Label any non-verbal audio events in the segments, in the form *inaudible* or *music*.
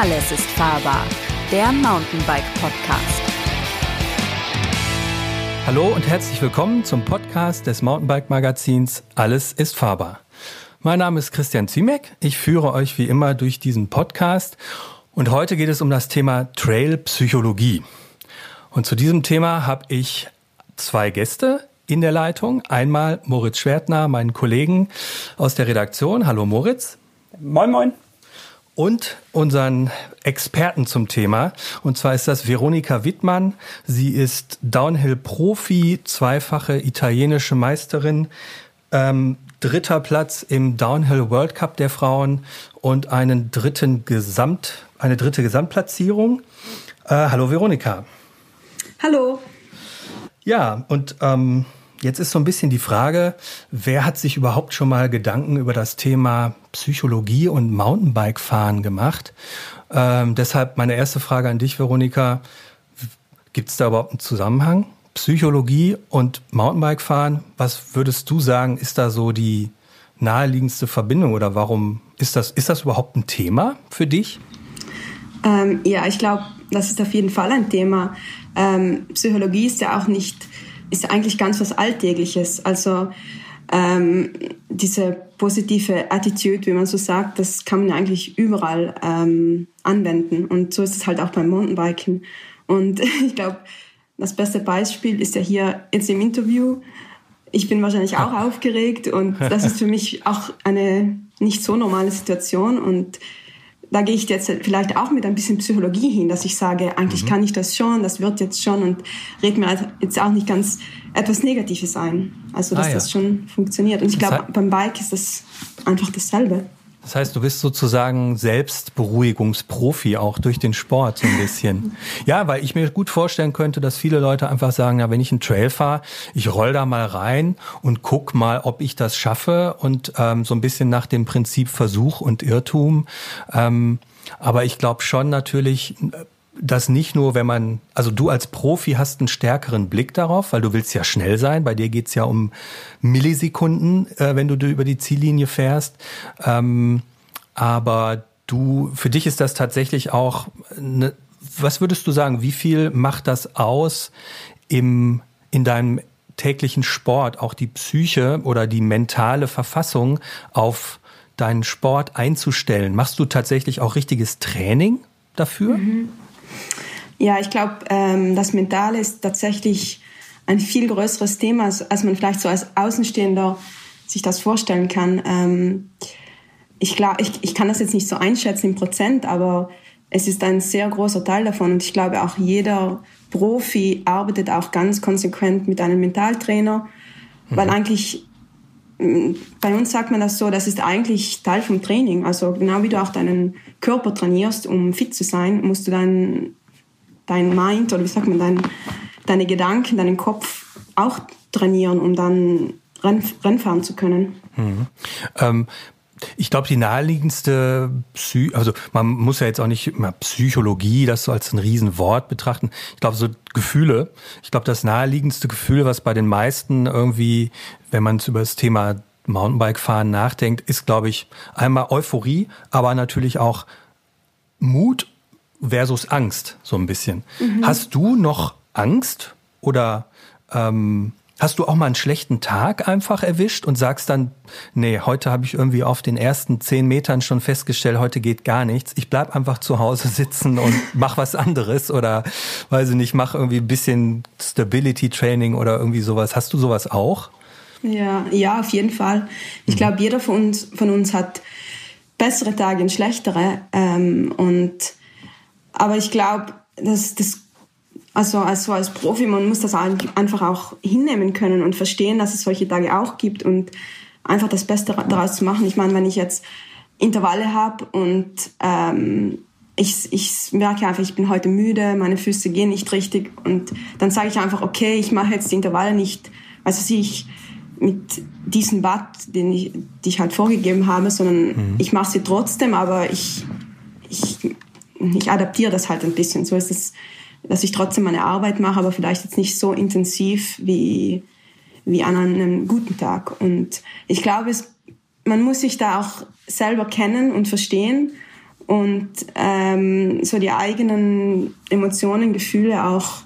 Alles ist fahrbar, der Mountainbike Podcast. Hallo und herzlich willkommen zum Podcast des Mountainbike Magazins Alles ist fahrbar. Mein Name ist Christian Ziemek. Ich führe euch wie immer durch diesen Podcast und heute geht es um das Thema Trail-Psychologie. Und zu diesem Thema habe ich zwei Gäste in der Leitung. Einmal Moritz Schwertner, meinen Kollegen aus der Redaktion. Hallo Moritz. Moin, moin und unseren Experten zum Thema. Und zwar ist das Veronika Wittmann. Sie ist Downhill-Profi, zweifache italienische Meisterin, ähm, dritter Platz im Downhill World Cup der Frauen und einen dritten Gesamt, eine dritte Gesamtplatzierung. Äh, hallo Veronika. Hallo. Ja, und ähm, Jetzt ist so ein bisschen die Frage, wer hat sich überhaupt schon mal Gedanken über das Thema Psychologie und Mountainbike-Fahren gemacht? Ähm, deshalb meine erste Frage an dich, Veronika. Gibt es da überhaupt einen Zusammenhang? Psychologie und Mountainbike-Fahren, was würdest du sagen, ist da so die naheliegendste Verbindung oder warum ist das, ist das überhaupt ein Thema für dich? Ähm, ja, ich glaube, das ist auf jeden Fall ein Thema. Ähm, Psychologie ist ja auch nicht ist eigentlich ganz was Alltägliches. Also ähm, diese positive Attitude, wie man so sagt, das kann man eigentlich überall ähm, anwenden. Und so ist es halt auch beim Mountainbiken. Und *laughs* ich glaube, das beste Beispiel ist ja hier jetzt im Interview. Ich bin wahrscheinlich auch *laughs* aufgeregt und das ist für mich auch eine nicht so normale Situation. Und da gehe ich jetzt vielleicht auch mit ein bisschen Psychologie hin, dass ich sage, eigentlich mhm. kann ich das schon, das wird jetzt schon und red mir jetzt auch nicht ganz etwas Negatives ein. Also, dass ah, ja. das schon funktioniert. Und ich glaube, beim Bike ist das einfach dasselbe. Das heißt, du bist sozusagen Selbstberuhigungsprofi auch durch den Sport so ein bisschen. *laughs* ja, weil ich mir gut vorstellen könnte, dass viele Leute einfach sagen, ja, wenn ich einen Trail fahre, ich roll da mal rein und guck mal, ob ich das schaffe und ähm, so ein bisschen nach dem Prinzip Versuch und Irrtum. Ähm, aber ich glaube schon natürlich, dass nicht nur, wenn man, also du als Profi hast einen stärkeren Blick darauf, weil du willst ja schnell sein. Bei dir geht's ja um Millisekunden, äh, wenn du über die Ziellinie fährst. Ähm, aber du, für dich ist das tatsächlich auch, eine, was würdest du sagen, wie viel macht das aus im, in deinem täglichen Sport, auch die Psyche oder die mentale Verfassung auf deinen Sport einzustellen? Machst du tatsächlich auch richtiges Training dafür? Mhm. Ja, ich glaube, ähm, das Mentale ist tatsächlich ein viel größeres Thema, als, als man vielleicht so als Außenstehender sich das vorstellen kann. Ähm, ich, glaub, ich, ich kann das jetzt nicht so einschätzen im Prozent, aber es ist ein sehr großer Teil davon. Und ich glaube, auch jeder Profi arbeitet auch ganz konsequent mit einem Mentaltrainer, mhm. weil eigentlich bei uns sagt man das so, das ist eigentlich Teil vom Training. Also genau wie du auch deinen Körper trainierst, um fit zu sein, musst du dann dein Mind oder wie sagt man, dein, deine Gedanken, deinen Kopf auch trainieren, um dann Renn, Rennfahren zu können. Mhm. Ähm, ich glaube, die naheliegendste Psy also man muss ja jetzt auch nicht immer Psychologie, das so als ein Riesenwort betrachten. Ich glaube, so Gefühle, ich glaube, das naheliegendste Gefühl, was bei den meisten irgendwie, wenn man über das Thema Mountainbike-Fahren nachdenkt, ist, glaube ich, einmal Euphorie, aber natürlich auch Mut versus Angst, so ein bisschen. Mhm. Hast du noch Angst oder ähm, hast du auch mal einen schlechten Tag einfach erwischt und sagst dann, nee, heute habe ich irgendwie auf den ersten zehn Metern schon festgestellt, heute geht gar nichts. Ich bleib einfach zu Hause *laughs* sitzen und mach was anderes oder weiß ich nicht, mach irgendwie ein bisschen Stability Training oder irgendwie sowas. Hast du sowas auch? Ja, ja, auf jeden Fall. Ich mhm. glaube, jeder von uns, von uns hat bessere Tage und schlechtere. Ähm, und aber ich glaube, dass das also als, so als Profi, man muss das einfach auch hinnehmen können und verstehen, dass es solche Tage auch gibt und einfach das Beste daraus zu machen. Ich meine, wenn ich jetzt Intervalle habe und ähm, ich, ich merke einfach, ich bin heute müde, meine Füße gehen nicht richtig und dann sage ich einfach, okay, ich mache jetzt die Intervalle nicht, also ich mit diesen Watt, den ich, die ich halt vorgegeben habe, sondern mhm. ich mache sie trotzdem, aber ich, ich ich adaptiere das halt ein bisschen. So ist es, dass ich trotzdem meine Arbeit mache, aber vielleicht jetzt nicht so intensiv wie, wie an einem guten Tag. Und ich glaube, es, man muss sich da auch selber kennen und verstehen und ähm, so die eigenen Emotionen, Gefühle auch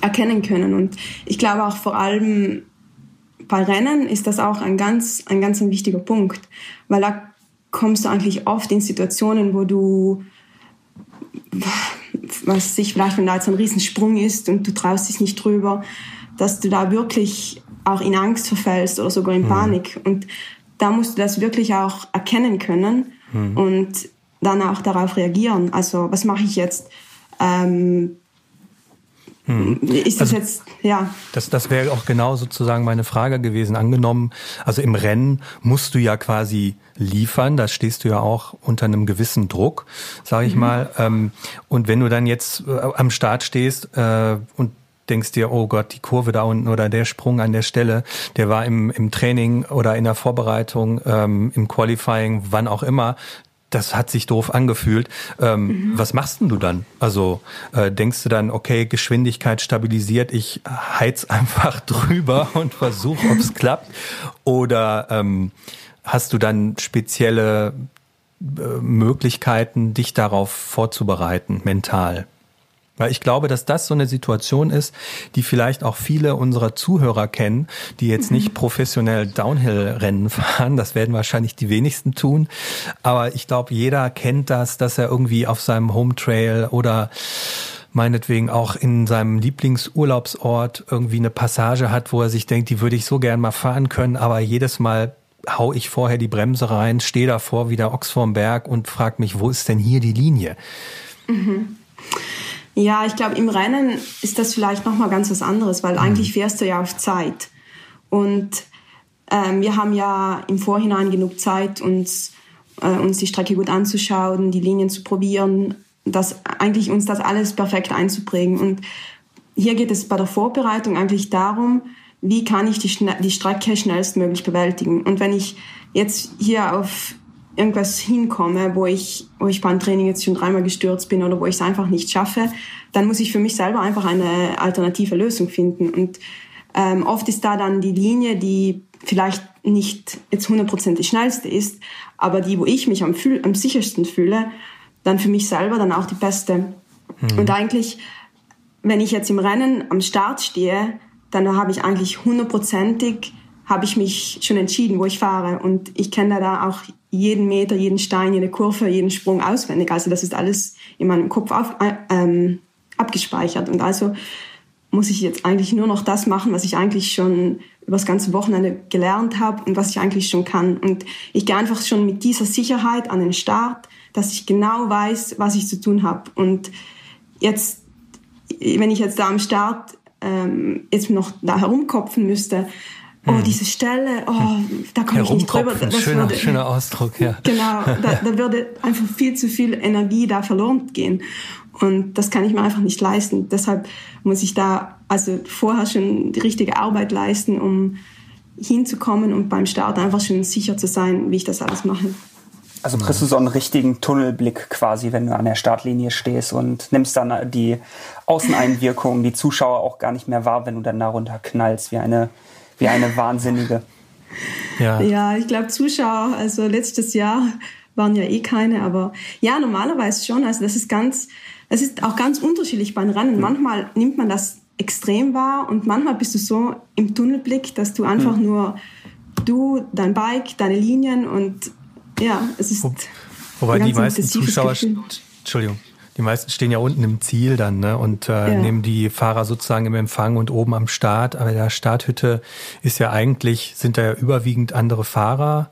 erkennen können. Und ich glaube auch vor allem bei Rennen ist das auch ein ganz, ein ganz ein wichtiger Punkt, weil da kommst du eigentlich oft in Situationen, wo du, was sich vielleicht, wenn da jetzt ein Riesensprung ist und du traust dich nicht drüber, dass du da wirklich auch in Angst verfällst oder sogar in mhm. Panik. Und da musst du das wirklich auch erkennen können mhm. und dann auch darauf reagieren. Also was mache ich jetzt? Ähm, hm. Ist das also, jetzt, ja. Das, das wäre auch genau sozusagen meine Frage gewesen. Angenommen, also im Rennen musst du ja quasi liefern, da stehst du ja auch unter einem gewissen Druck, sage ich mhm. mal. Ähm, und wenn du dann jetzt äh, am Start stehst äh, und denkst dir, oh Gott, die Kurve da unten oder der Sprung an der Stelle, der war im, im Training oder in der Vorbereitung, ähm, im Qualifying, wann auch immer, das hat sich doof angefühlt. Ähm, mhm. Was machst denn du dann? Also äh, denkst du dann, okay, Geschwindigkeit stabilisiert, ich heiz *laughs* einfach drüber und versuche, ob es klappt? Oder ähm, hast du dann spezielle äh, Möglichkeiten, dich darauf vorzubereiten, mental? Weil ich glaube, dass das so eine Situation ist, die vielleicht auch viele unserer Zuhörer kennen, die jetzt nicht mhm. professionell Downhill-Rennen fahren. Das werden wahrscheinlich die wenigsten tun. Aber ich glaube, jeder kennt das, dass er irgendwie auf seinem Home Trail oder meinetwegen auch in seinem Lieblingsurlaubsort irgendwie eine Passage hat, wo er sich denkt, die würde ich so gern mal fahren können, aber jedes Mal hau ich vorher die Bremse rein, stehe davor wie der Ochs vorm Berg und frag mich, wo ist denn hier die Linie? Mhm. Ja, ich glaube, im Rennen ist das vielleicht nochmal ganz was anderes, weil mhm. eigentlich fährst du ja auf Zeit. Und ähm, wir haben ja im Vorhinein genug Zeit, uns, äh, uns die Strecke gut anzuschauen, die Linien zu probieren, das, eigentlich uns das alles perfekt einzuprägen. Und hier geht es bei der Vorbereitung eigentlich darum, wie kann ich die, die Strecke schnellstmöglich bewältigen. Und wenn ich jetzt hier auf irgendwas hinkomme, wo ich, wo ich beim Training jetzt schon dreimal gestürzt bin oder wo ich es einfach nicht schaffe, dann muss ich für mich selber einfach eine alternative Lösung finden. Und ähm, oft ist da dann die Linie, die vielleicht nicht jetzt 100% die schnellste ist, aber die, wo ich mich am, am sichersten fühle, dann für mich selber dann auch die beste. Mhm. Und eigentlich, wenn ich jetzt im Rennen am Start stehe, dann habe ich eigentlich hundertprozentig habe ich mich schon entschieden, wo ich fahre. Und ich kenne da auch jeden Meter, jeden Stein, jede Kurve, jeden Sprung auswendig. Also das ist alles in meinem Kopf auf, äh, ähm, abgespeichert. Und also muss ich jetzt eigentlich nur noch das machen, was ich eigentlich schon über das ganze Wochenende gelernt habe und was ich eigentlich schon kann. Und ich gehe einfach schon mit dieser Sicherheit an den Start, dass ich genau weiß, was ich zu tun habe. Und jetzt, wenn ich jetzt da am Start ähm, jetzt noch da herumkopfen müsste, oh, hm. diese Stelle, oh, da komme ich nicht drüber. Das schöner, würde, schöner Ausdruck, ja. Genau, *laughs* da, da würde einfach viel zu viel Energie da verloren gehen. Und das kann ich mir einfach nicht leisten. Deshalb muss ich da also vorher schon die richtige Arbeit leisten, um hinzukommen und beim Start einfach schon sicher zu sein, wie ich das alles mache. Also kriegst du so einen richtigen Tunnelblick quasi, wenn du an der Startlinie stehst und nimmst dann die Außeneinwirkungen, die Zuschauer auch gar nicht mehr wahr, wenn du dann darunter knallst wie eine wie eine Wahnsinnige. Ja, ja ich glaube, Zuschauer, also letztes Jahr waren ja eh keine, aber ja, normalerweise schon. Also das ist ganz, es ist auch ganz unterschiedlich beim Rennen. Manchmal nimmt man das extrem wahr und manchmal bist du so im Tunnelblick, dass du einfach mhm. nur du, dein Bike, deine Linien und ja, es ist. Wo, wobei die meisten Zuschauer, Gefühl. Entschuldigung, die meisten stehen ja unten im Ziel dann ne, und äh, ja. nehmen die Fahrer sozusagen im Empfang und oben am Start. Aber der Starthütte ist ja eigentlich, sind da ja überwiegend andere Fahrer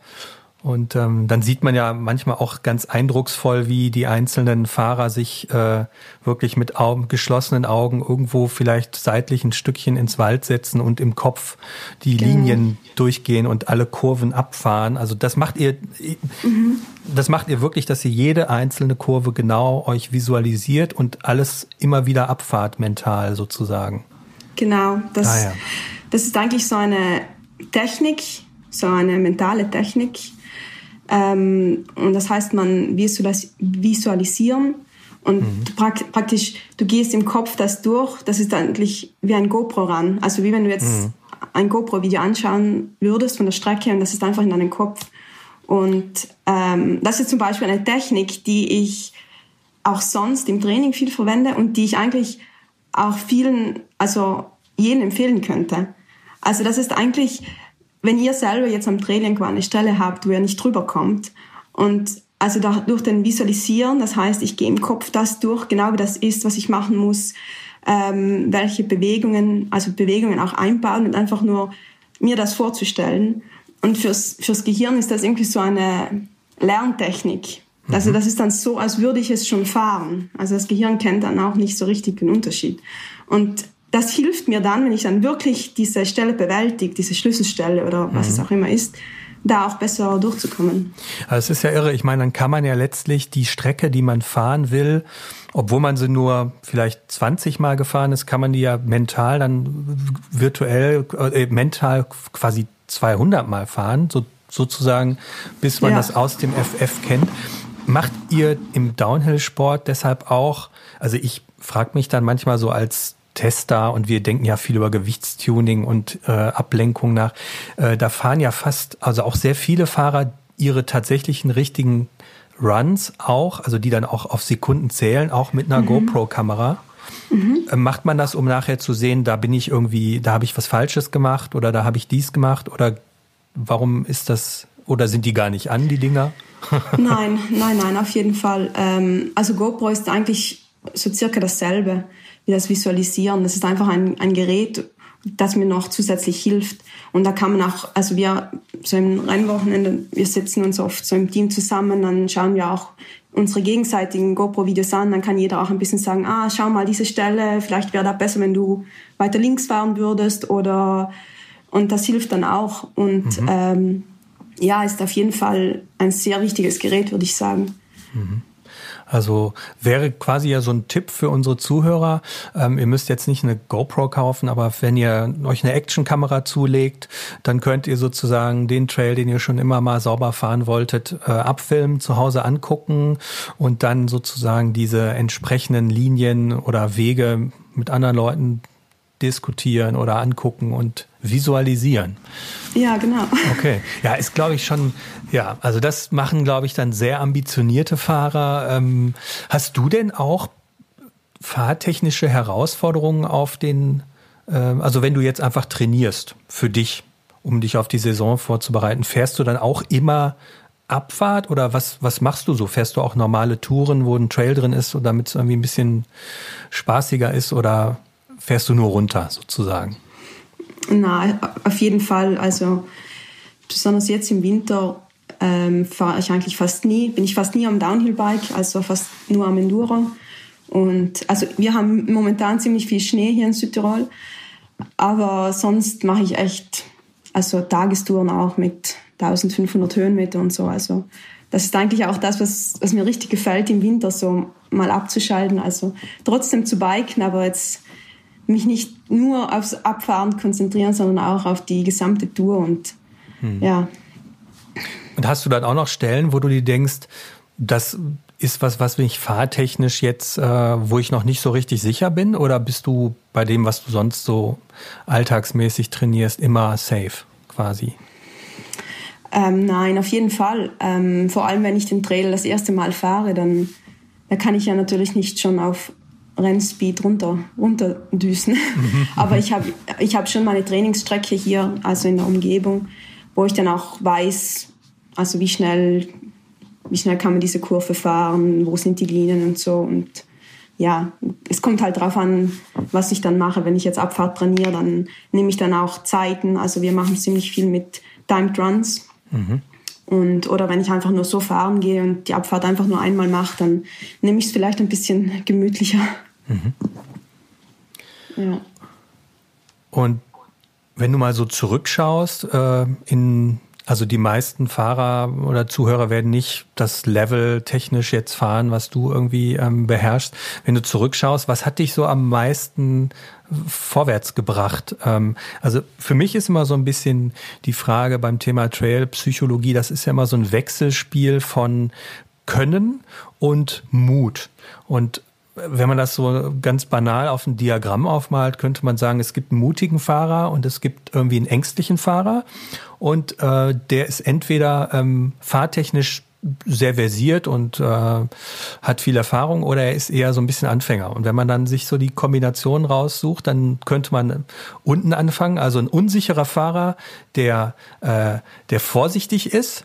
und ähm, dann sieht man ja manchmal auch ganz eindrucksvoll, wie die einzelnen Fahrer sich äh, wirklich mit Augen, geschlossenen Augen irgendwo vielleicht seitlich ein Stückchen ins Wald setzen und im Kopf die genau. Linien durchgehen und alle Kurven abfahren. Also das macht ihr, mhm. das macht ihr wirklich, dass ihr jede einzelne Kurve genau euch visualisiert und alles immer wieder abfahrt mental sozusagen. Genau, das, ah, ja. das ist eigentlich so eine Technik, so eine mentale Technik, ähm, und das heißt, man visualisieren und mhm. praktisch, du gehst im Kopf das durch. Das ist eigentlich wie ein GoPro ran. Also wie wenn du jetzt mhm. ein GoPro-Video anschauen würdest von der Strecke und das ist einfach in deinem Kopf. Und ähm, das ist zum Beispiel eine Technik, die ich auch sonst im Training viel verwende und die ich eigentlich auch vielen, also jedem empfehlen könnte. Also das ist eigentlich, wenn ihr selber jetzt am Training eine Stelle habt, wo ihr nicht drüber kommt und also da, durch den Visualisieren, das heißt, ich gehe im Kopf das durch, genau wie das ist, was ich machen muss, ähm, welche Bewegungen, also Bewegungen auch einbauen und einfach nur mir das vorzustellen und fürs, fürs Gehirn ist das irgendwie so eine Lerntechnik. Also mhm. das ist dann so, als würde ich es schon fahren. Also das Gehirn kennt dann auch nicht so richtig den Unterschied. Und das hilft mir dann, wenn ich dann wirklich diese Stelle bewältige, diese Schlüsselstelle oder was mhm. es auch immer ist, da auch besser durchzukommen. Also es ist ja irre. Ich meine, dann kann man ja letztlich die Strecke, die man fahren will, obwohl man sie nur vielleicht 20 Mal gefahren ist, kann man die ja mental dann virtuell, äh, mental quasi 200 Mal fahren, so, sozusagen, bis man ja. das aus dem FF kennt. Macht ihr im Downhill-Sport deshalb auch, also ich frage mich dann manchmal so als Tester und wir denken ja viel über Gewichtstuning und äh, Ablenkung nach. Äh, da fahren ja fast, also auch sehr viele Fahrer ihre tatsächlichen richtigen Runs auch, also die dann auch auf Sekunden zählen, auch mit einer mhm. GoPro-Kamera. Mhm. Macht man das, um nachher zu sehen, da bin ich irgendwie, da habe ich was Falsches gemacht oder da habe ich dies gemacht oder warum ist das oder sind die gar nicht an, die Dinger? *laughs* nein, nein, nein, auf jeden Fall. Ähm, also GoPro ist eigentlich so circa dasselbe wie das Visualisieren. Das ist einfach ein, ein Gerät, das mir noch zusätzlich hilft. Und da kann man auch, also wir so im Rennwochenende, wir sitzen uns oft so im Team zusammen, dann schauen wir auch unsere gegenseitigen GoPro-Videos an, dann kann jeder auch ein bisschen sagen, ah, schau mal diese Stelle, vielleicht wäre da besser, wenn du weiter links fahren würdest oder und das hilft dann auch und mhm. ähm, ja, ist auf jeden Fall ein sehr wichtiges Gerät, würde ich sagen. Mhm. Also wäre quasi ja so ein Tipp für unsere Zuhörer. Ähm, ihr müsst jetzt nicht eine GoPro kaufen, aber wenn ihr euch eine Actionkamera zulegt, dann könnt ihr sozusagen den Trail, den ihr schon immer mal sauber fahren wolltet, äh, abfilmen, zu Hause angucken und dann sozusagen diese entsprechenden Linien oder Wege mit anderen Leuten diskutieren oder angucken und visualisieren. Ja, genau. Okay. Ja, ist glaube ich schon, ja, also das machen glaube ich dann sehr ambitionierte Fahrer. Ähm, hast du denn auch fahrtechnische Herausforderungen auf den, äh, also wenn du jetzt einfach trainierst für dich, um dich auf die Saison vorzubereiten, fährst du dann auch immer Abfahrt oder was, was machst du so? Fährst du auch normale Touren, wo ein Trail drin ist, damit es irgendwie ein bisschen spaßiger ist oder fährst du nur runter sozusagen? Na, auf jeden Fall. Also besonders jetzt im Winter ähm, fahre ich eigentlich fast nie, bin ich fast nie am Downhill-Bike, also fast nur am Enduro. Und also wir haben momentan ziemlich viel Schnee hier in Südtirol, aber sonst mache ich echt also Tagestouren auch mit 1500 Höhenmeter und so. Also das ist eigentlich auch das, was, was mir richtig gefällt im Winter, so mal abzuschalten. Also trotzdem zu biken, aber jetzt mich nicht nur aufs Abfahren konzentrieren, sondern auch auf die gesamte Tour und hm. ja. Und hast du dann auch noch Stellen, wo du dir denkst, das ist was, was mich fahrtechnisch jetzt, äh, wo ich noch nicht so richtig sicher bin? Oder bist du bei dem, was du sonst so alltagsmäßig trainierst, immer safe quasi? Ähm, nein, auf jeden Fall. Ähm, vor allem, wenn ich den Trail das erste Mal fahre, dann da kann ich ja natürlich nicht schon auf Rennspeed runter, runterdüsen. Mhm. Aber ich habe ich hab schon meine Trainingsstrecke hier, also in der Umgebung, wo ich dann auch weiß, also wie schnell, wie schnell kann man diese Kurve fahren, wo sind die Linien und so. Und ja, es kommt halt darauf an, was ich dann mache. Wenn ich jetzt Abfahrt trainiere, dann nehme ich dann auch Zeiten. Also wir machen ziemlich viel mit Timed Runs. Mhm. Und, oder wenn ich einfach nur so fahren gehe und die Abfahrt einfach nur einmal mache, dann nehme ich es vielleicht ein bisschen gemütlicher. Mhm. Ja. Und wenn du mal so zurückschaust, äh, in, also die meisten Fahrer oder Zuhörer werden nicht das Level technisch jetzt fahren, was du irgendwie ähm, beherrschst. Wenn du zurückschaust, was hat dich so am meisten vorwärts gebracht? Ähm, also für mich ist immer so ein bisschen die Frage beim Thema Trail-Psychologie, das ist ja immer so ein Wechselspiel von Können und Mut. Und wenn man das so ganz banal auf ein Diagramm aufmalt, könnte man sagen, es gibt einen mutigen Fahrer und es gibt irgendwie einen ängstlichen Fahrer. Und äh, der ist entweder ähm, fahrtechnisch sehr versiert und äh, hat viel Erfahrung oder er ist eher so ein bisschen Anfänger. Und wenn man dann sich so die Kombination raussucht, dann könnte man unten anfangen. Also ein unsicherer Fahrer, der, äh, der vorsichtig ist,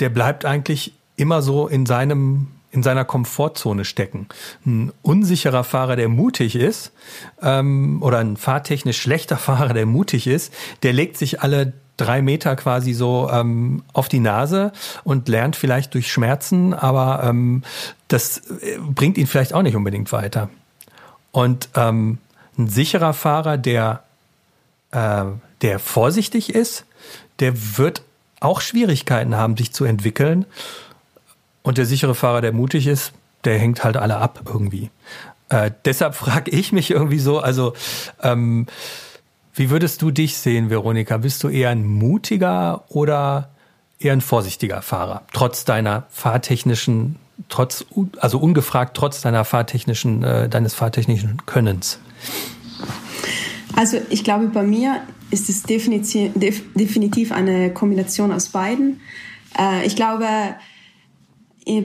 der bleibt eigentlich immer so in seinem in seiner Komfortzone stecken. Ein unsicherer Fahrer, der mutig ist, ähm, oder ein fahrtechnisch schlechter Fahrer, der mutig ist, der legt sich alle drei Meter quasi so ähm, auf die Nase und lernt vielleicht durch Schmerzen, aber ähm, das äh, bringt ihn vielleicht auch nicht unbedingt weiter. Und ähm, ein sicherer Fahrer, der, äh, der vorsichtig ist, der wird auch Schwierigkeiten haben, sich zu entwickeln. Und der sichere Fahrer, der mutig ist, der hängt halt alle ab irgendwie. Äh, deshalb frage ich mich irgendwie so, also ähm, wie würdest du dich sehen, Veronika? Bist du eher ein mutiger oder eher ein vorsichtiger Fahrer? Trotz deiner fahrtechnischen, trotz, also ungefragt trotz deiner fahrtechnischen, äh, deines fahrtechnischen Könnens? Also ich glaube, bei mir ist es definitiv, eine Kombination aus beiden. Äh, ich glaube,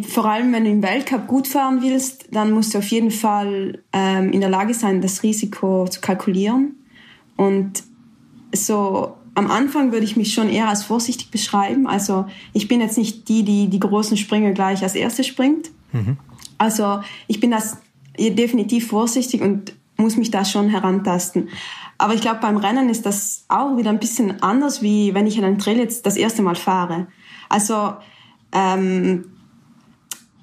vor allem wenn du im Weltcup gut fahren willst, dann musst du auf jeden Fall ähm, in der Lage sein, das Risiko zu kalkulieren. Und so am Anfang würde ich mich schon eher als vorsichtig beschreiben. Also ich bin jetzt nicht die, die die großen Sprünge gleich als erste springt. Mhm. Also ich bin das definitiv vorsichtig und muss mich da schon herantasten. Aber ich glaube, beim Rennen ist das auch wieder ein bisschen anders, wie wenn ich einen Trail jetzt das erste Mal fahre. Also ähm,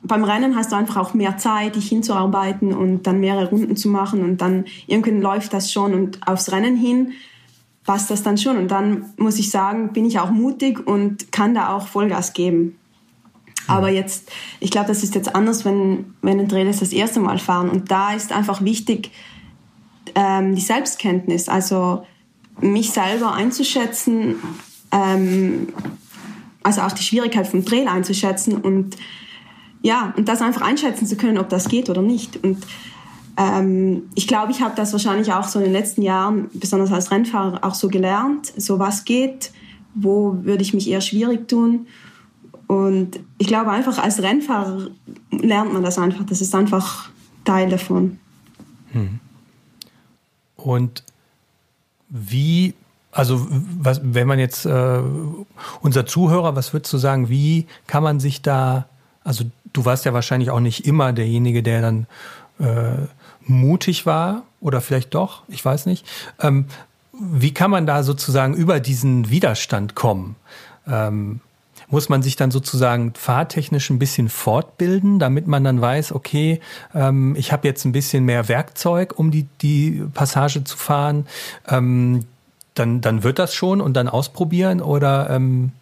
beim Rennen hast du einfach auch mehr Zeit, dich hinzuarbeiten und dann mehrere Runden zu machen und dann irgendwann läuft das schon und aufs Rennen hin passt das dann schon. Und dann muss ich sagen, bin ich auch mutig und kann da auch Vollgas geben. Aber jetzt, ich glaube, das ist jetzt anders, wenn, wenn ein Trainer das erste Mal fahren. Und da ist einfach wichtig ähm, die Selbstkenntnis, also mich selber einzuschätzen, ähm, also auch die Schwierigkeit vom Trail einzuschätzen und ja, und das einfach einschätzen zu können, ob das geht oder nicht. Und ähm, ich glaube, ich habe das wahrscheinlich auch so in den letzten Jahren, besonders als Rennfahrer, auch so gelernt, so was geht, wo würde ich mich eher schwierig tun. Und ich glaube einfach, als Rennfahrer lernt man das einfach. Das ist einfach Teil davon. Hm. Und wie, also was, wenn man jetzt, äh, unser Zuhörer, was würdest du sagen, wie kann man sich da, also du warst ja wahrscheinlich auch nicht immer derjenige, der dann äh, mutig war oder vielleicht doch, ich weiß nicht. Ähm, wie kann man da sozusagen über diesen Widerstand kommen? Ähm, muss man sich dann sozusagen fahrtechnisch ein bisschen fortbilden, damit man dann weiß, okay, ähm, ich habe jetzt ein bisschen mehr Werkzeug, um die, die Passage zu fahren. Ähm, dann, dann wird das schon und dann ausprobieren oder ähm,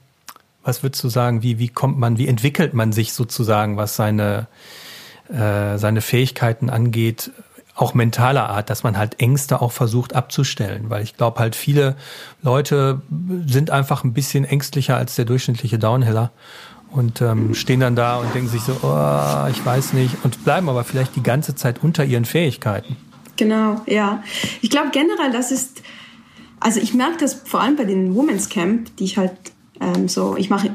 was würdest du sagen, wie, wie kommt man, wie entwickelt man sich sozusagen, was seine, äh, seine Fähigkeiten angeht, auch mentaler Art, dass man halt Ängste auch versucht abzustellen, weil ich glaube halt viele Leute sind einfach ein bisschen ängstlicher als der durchschnittliche Downhiller und ähm, stehen dann da und denken sich so, oh, ich weiß nicht und bleiben aber vielleicht die ganze Zeit unter ihren Fähigkeiten. Genau, ja. Ich glaube generell, das ist, also ich merke das vor allem bei den Women's Camp, die ich halt ähm, so, ich mache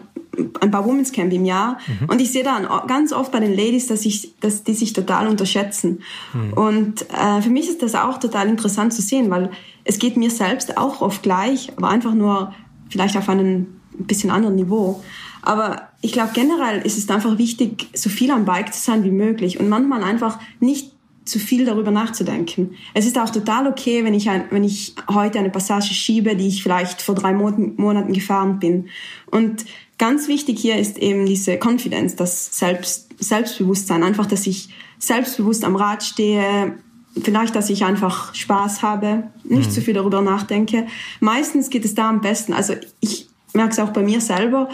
ein paar Women's Camp im Jahr mhm. und ich sehe dann ganz oft bei den Ladies, dass ich, dass die sich total unterschätzen. Mhm. Und äh, für mich ist das auch total interessant zu sehen, weil es geht mir selbst auch oft gleich, aber einfach nur vielleicht auf einem bisschen anderen Niveau. Aber ich glaube generell ist es einfach wichtig, so viel am Bike zu sein wie möglich und manchmal einfach nicht zu viel darüber nachzudenken. Es ist auch total okay, wenn ich, ein, wenn ich heute eine Passage schiebe, die ich vielleicht vor drei Monaten gefahren bin. Und ganz wichtig hier ist eben diese Confidence, das Selbst, Selbstbewusstsein. Einfach, dass ich selbstbewusst am Rad stehe, vielleicht, dass ich einfach Spaß habe, nicht mhm. zu viel darüber nachdenke. Meistens geht es da am besten. Also ich merke es auch bei mir selber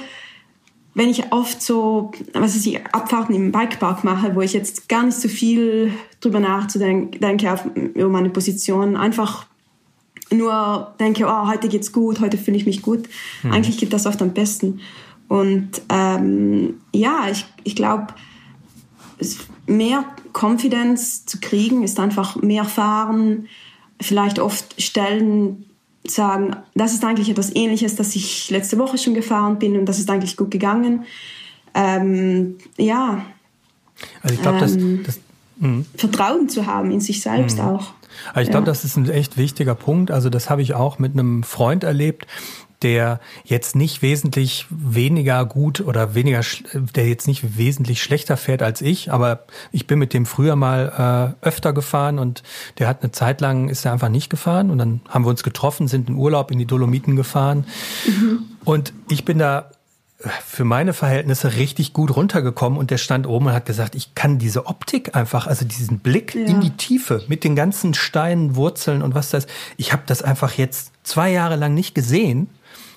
wenn ich oft so, was weiß ich, Abfahrten im Bikepark mache, wo ich jetzt gar nicht so viel drüber nachzudenke auf, über meine Position, einfach nur denke, oh, heute geht's gut, heute fühle ich mich gut. Mhm. Eigentlich geht das oft am besten. Und ähm, ja, ich, ich glaube, mehr Confidence zu kriegen ist einfach mehr fahren, vielleicht oft Stellen sagen, das ist eigentlich etwas Ähnliches, das ich letzte Woche schon gefahren bin und das ist eigentlich gut gegangen. Ähm, ja. Also ich glaube, ähm, das, das mh. Vertrauen zu haben in sich selbst mhm. auch. Aber ich glaube, ja. das ist ein echt wichtiger Punkt. Also das habe ich auch mit einem Freund erlebt, der jetzt nicht wesentlich weniger gut oder weniger, der jetzt nicht wesentlich schlechter fährt als ich, aber ich bin mit dem früher mal äh, öfter gefahren und der hat eine Zeit lang ist er einfach nicht gefahren und dann haben wir uns getroffen, sind in Urlaub in die Dolomiten gefahren mhm. und ich bin da für meine Verhältnisse richtig gut runtergekommen und der stand oben und hat gesagt, ich kann diese Optik einfach, also diesen Blick ja. in die Tiefe mit den ganzen Steinen, Wurzeln und was das, ich habe das einfach jetzt zwei Jahre lang nicht gesehen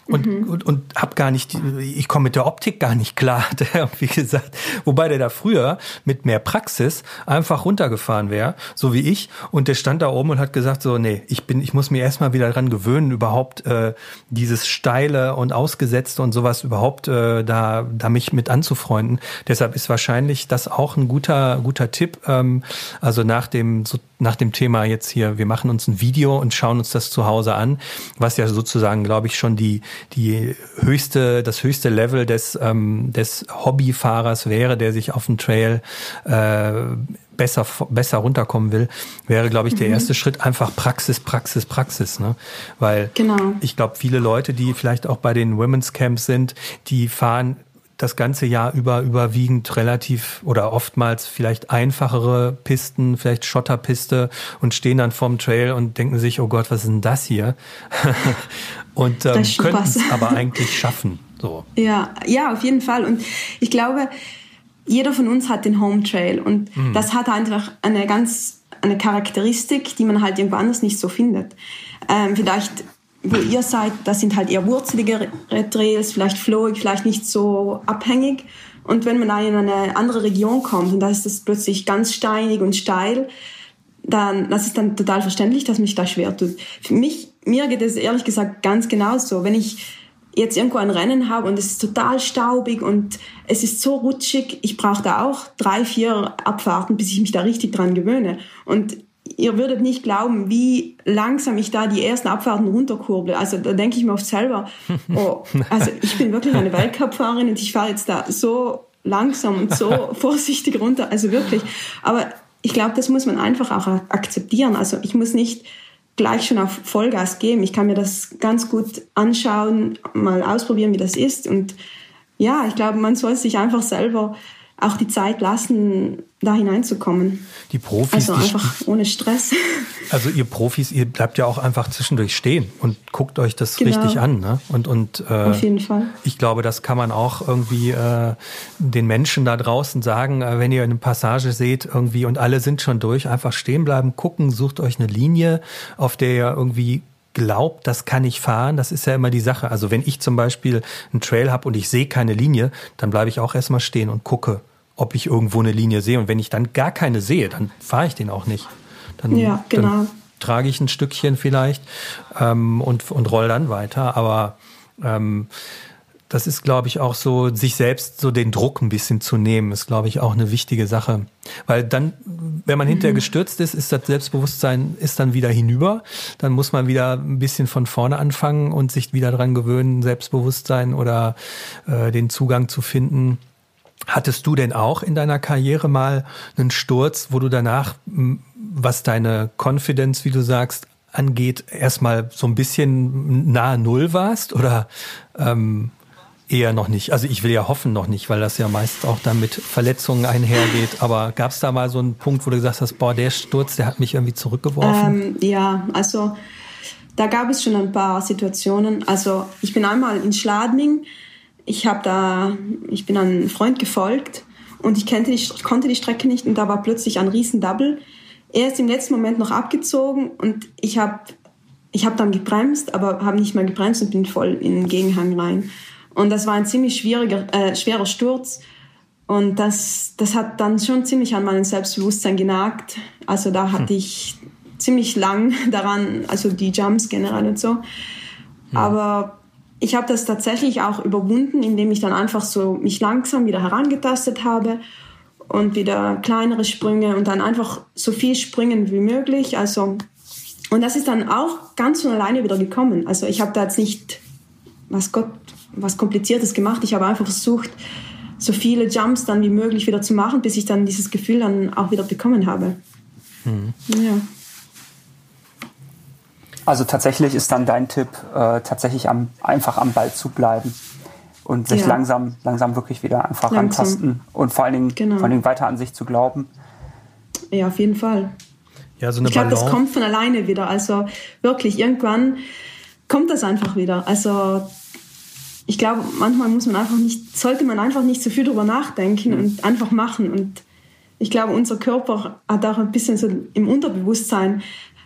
und, mhm. und, und hab gar nicht, ich komme mit der Optik gar nicht klar, *laughs* hat er irgendwie gesagt. Wobei der da früher mit mehr Praxis einfach runtergefahren wäre, so wie ich. Und der stand da oben und hat gesagt, so, nee, ich bin, ich muss mir erstmal wieder dran gewöhnen, überhaupt äh, dieses Steile und Ausgesetzte und sowas überhaupt äh, da, da mich mit anzufreunden. Deshalb ist wahrscheinlich das auch ein guter, guter Tipp. Ähm, also nach dem, so, nach dem Thema jetzt hier, wir machen uns ein Video und schauen uns das zu Hause an, was ja sozusagen, glaube ich, schon die, die höchste, das höchste Level des, ähm, des Hobbyfahrers wäre, der sich auf dem Trail äh, besser, besser runterkommen will, wäre, glaube ich, der mhm. erste Schritt einfach Praxis, Praxis, Praxis. Ne? Weil genau. ich glaube, viele Leute, die vielleicht auch bei den Women's Camps sind, die fahren das ganze Jahr über überwiegend relativ oder oftmals vielleicht einfachere Pisten, vielleicht Schotterpiste und stehen dann vorm Trail und denken sich, oh Gott, was ist denn das hier? *laughs* und ähm, können es aber eigentlich schaffen. So. Ja, ja, auf jeden Fall. Und ich glaube, jeder von uns hat den Home Trail und mhm. das hat einfach eine ganz eine Charakteristik, die man halt irgendwo anders nicht so findet. Ähm, vielleicht wo ihr seid, das sind halt eher wurzelige Trails, vielleicht flowig, vielleicht nicht so abhängig. Und wenn man da in eine andere Region kommt und da ist das plötzlich ganz steinig und steil, dann, das ist dann total verständlich, dass mich da schwer tut. Für mich, mir geht es ehrlich gesagt ganz genauso. Wenn ich jetzt irgendwo ein Rennen habe und es ist total staubig und es ist so rutschig, ich brauche da auch drei, vier Abfahrten, bis ich mich da richtig dran gewöhne. Und ihr würdet nicht glauben, wie langsam ich da die ersten Abfahrten runterkurble. Also da denke ich mir oft selber, *laughs* oh, also ich bin wirklich eine Weltcup-Fahrerin und ich fahre jetzt da so langsam und so *laughs* vorsichtig runter. Also wirklich. Aber ich glaube, das muss man einfach auch akzeptieren. Also ich muss nicht gleich schon auf Vollgas geben. Ich kann mir das ganz gut anschauen, mal ausprobieren, wie das ist. Und ja, ich glaube, man soll sich einfach selber auch die Zeit lassen, da hineinzukommen. Die Profis. Also einfach die, ohne Stress. *laughs* Also ihr Profis, ihr bleibt ja auch einfach zwischendurch stehen und guckt euch das genau. richtig an. Ne? Und, und äh, Auf jeden Fall. ich glaube, das kann man auch irgendwie äh, den Menschen da draußen sagen, äh, wenn ihr eine Passage seht irgendwie und alle sind schon durch, einfach stehen bleiben, gucken, sucht euch eine Linie, auf der ihr irgendwie glaubt, das kann ich fahren, das ist ja immer die Sache. Also wenn ich zum Beispiel einen Trail habe und ich sehe keine Linie, dann bleibe ich auch erstmal stehen und gucke, ob ich irgendwo eine Linie sehe. Und wenn ich dann gar keine sehe, dann fahre ich den auch nicht. Dann, ja, genau. Dann trage ich ein Stückchen vielleicht ähm, und, und roll dann weiter. Aber ähm, das ist, glaube ich, auch so, sich selbst so den Druck ein bisschen zu nehmen, ist, glaube ich, auch eine wichtige Sache. Weil dann, wenn man hinterher mhm. gestürzt ist, ist das Selbstbewusstsein ist dann wieder hinüber. Dann muss man wieder ein bisschen von vorne anfangen und sich wieder dran gewöhnen, Selbstbewusstsein oder äh, den Zugang zu finden. Hattest du denn auch in deiner Karriere mal einen Sturz, wo du danach, was deine Confidence, wie du sagst, angeht, erstmal so ein bisschen nahe Null warst? Oder ähm, Eher noch nicht. Also ich will ja hoffen noch nicht, weil das ja meist auch dann mit Verletzungen einhergeht. Aber gab es da mal so einen Punkt, wo du gesagt hast, boah, der Sturz, der hat mich irgendwie zurückgeworfen? Ähm, ja, also da gab es schon ein paar Situationen. Also ich bin einmal in Schladming. Ich habe da, ich bin einem Freund gefolgt und ich kannte die, konnte die Strecke nicht und da war plötzlich ein riesen Double. Er ist im letzten Moment noch abgezogen und ich habe ich hab dann gebremst, aber habe nicht mehr gebremst und bin voll in den Gegenhang rein. Und das war ein ziemlich schwieriger, äh, schwerer Sturz. Und das, das hat dann schon ziemlich an meinem Selbstbewusstsein genagt. Also da hatte hm. ich ziemlich lang daran, also die Jumps generell und so. Hm. Aber ich habe das tatsächlich auch überwunden, indem ich dann einfach so mich langsam wieder herangetastet habe und wieder kleinere Sprünge und dann einfach so viel springen wie möglich. Also und das ist dann auch ganz von alleine wieder gekommen. Also ich habe da jetzt nicht, was Gott, was Kompliziertes gemacht. Ich habe einfach versucht, so viele Jumps dann wie möglich wieder zu machen, bis ich dann dieses Gefühl dann auch wieder bekommen habe. Mhm. Ja. Also tatsächlich ist dann dein Tipp, äh, tatsächlich am, einfach am Ball zu bleiben und sich ja. langsam, langsam wirklich wieder einfach langsam. antasten und vor allen, Dingen, genau. vor allen Dingen weiter an sich zu glauben. Ja, auf jeden Fall. Ja, so eine ich glaube, das kommt von alleine wieder. Also wirklich, irgendwann kommt das einfach wieder. Also ich glaube, manchmal muss man einfach nicht, sollte man einfach nicht so viel darüber nachdenken mhm. und einfach machen. Und ich glaube, unser Körper hat auch ein bisschen so im Unterbewusstsein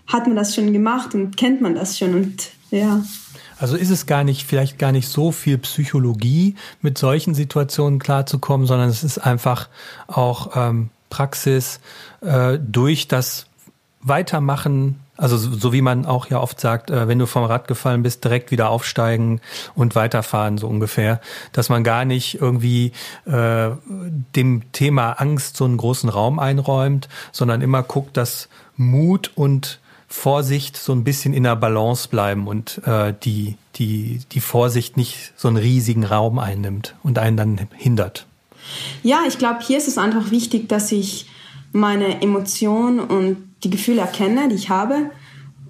hat man das schon gemacht und kennt man das schon und ja. Also ist es gar nicht, vielleicht gar nicht so viel Psychologie, mit solchen Situationen klarzukommen, sondern es ist einfach auch ähm, Praxis äh, durch das Weitermachen, also so, wie man auch ja oft sagt, äh, wenn du vom Rad gefallen bist, direkt wieder aufsteigen und weiterfahren, so ungefähr, dass man gar nicht irgendwie äh, dem Thema Angst so einen großen Raum einräumt, sondern immer guckt, dass Mut und Vorsicht so ein bisschen in der Balance bleiben und äh, die, die, die Vorsicht nicht so einen riesigen Raum einnimmt und einen dann hindert. Ja, ich glaube, hier ist es einfach wichtig, dass ich meine Emotionen und die Gefühle erkenne, die ich habe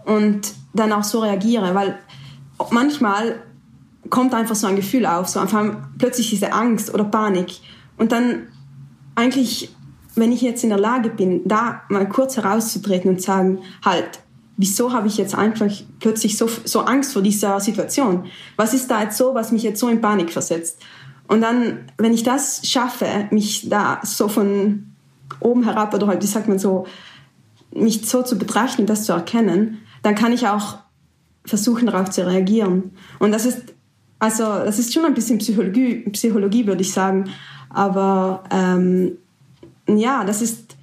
und dann auch so reagiere, weil manchmal kommt einfach so ein Gefühl auf, so einfach plötzlich diese Angst oder Panik und dann eigentlich, wenn ich jetzt in der Lage bin, da mal kurz herauszutreten und sagen, halt, wieso habe ich jetzt einfach plötzlich so, so Angst vor dieser Situation? Was ist da jetzt so, was mich jetzt so in Panik versetzt? Und dann, wenn ich das schaffe, mich da so von oben herab oder halt, wie sagt man so, mich so zu betrachten, das zu erkennen, dann kann ich auch versuchen, darauf zu reagieren. Und das ist, also, das ist schon ein bisschen Psychologie, Psychologie würde ich sagen. Aber ähm, ja, das ist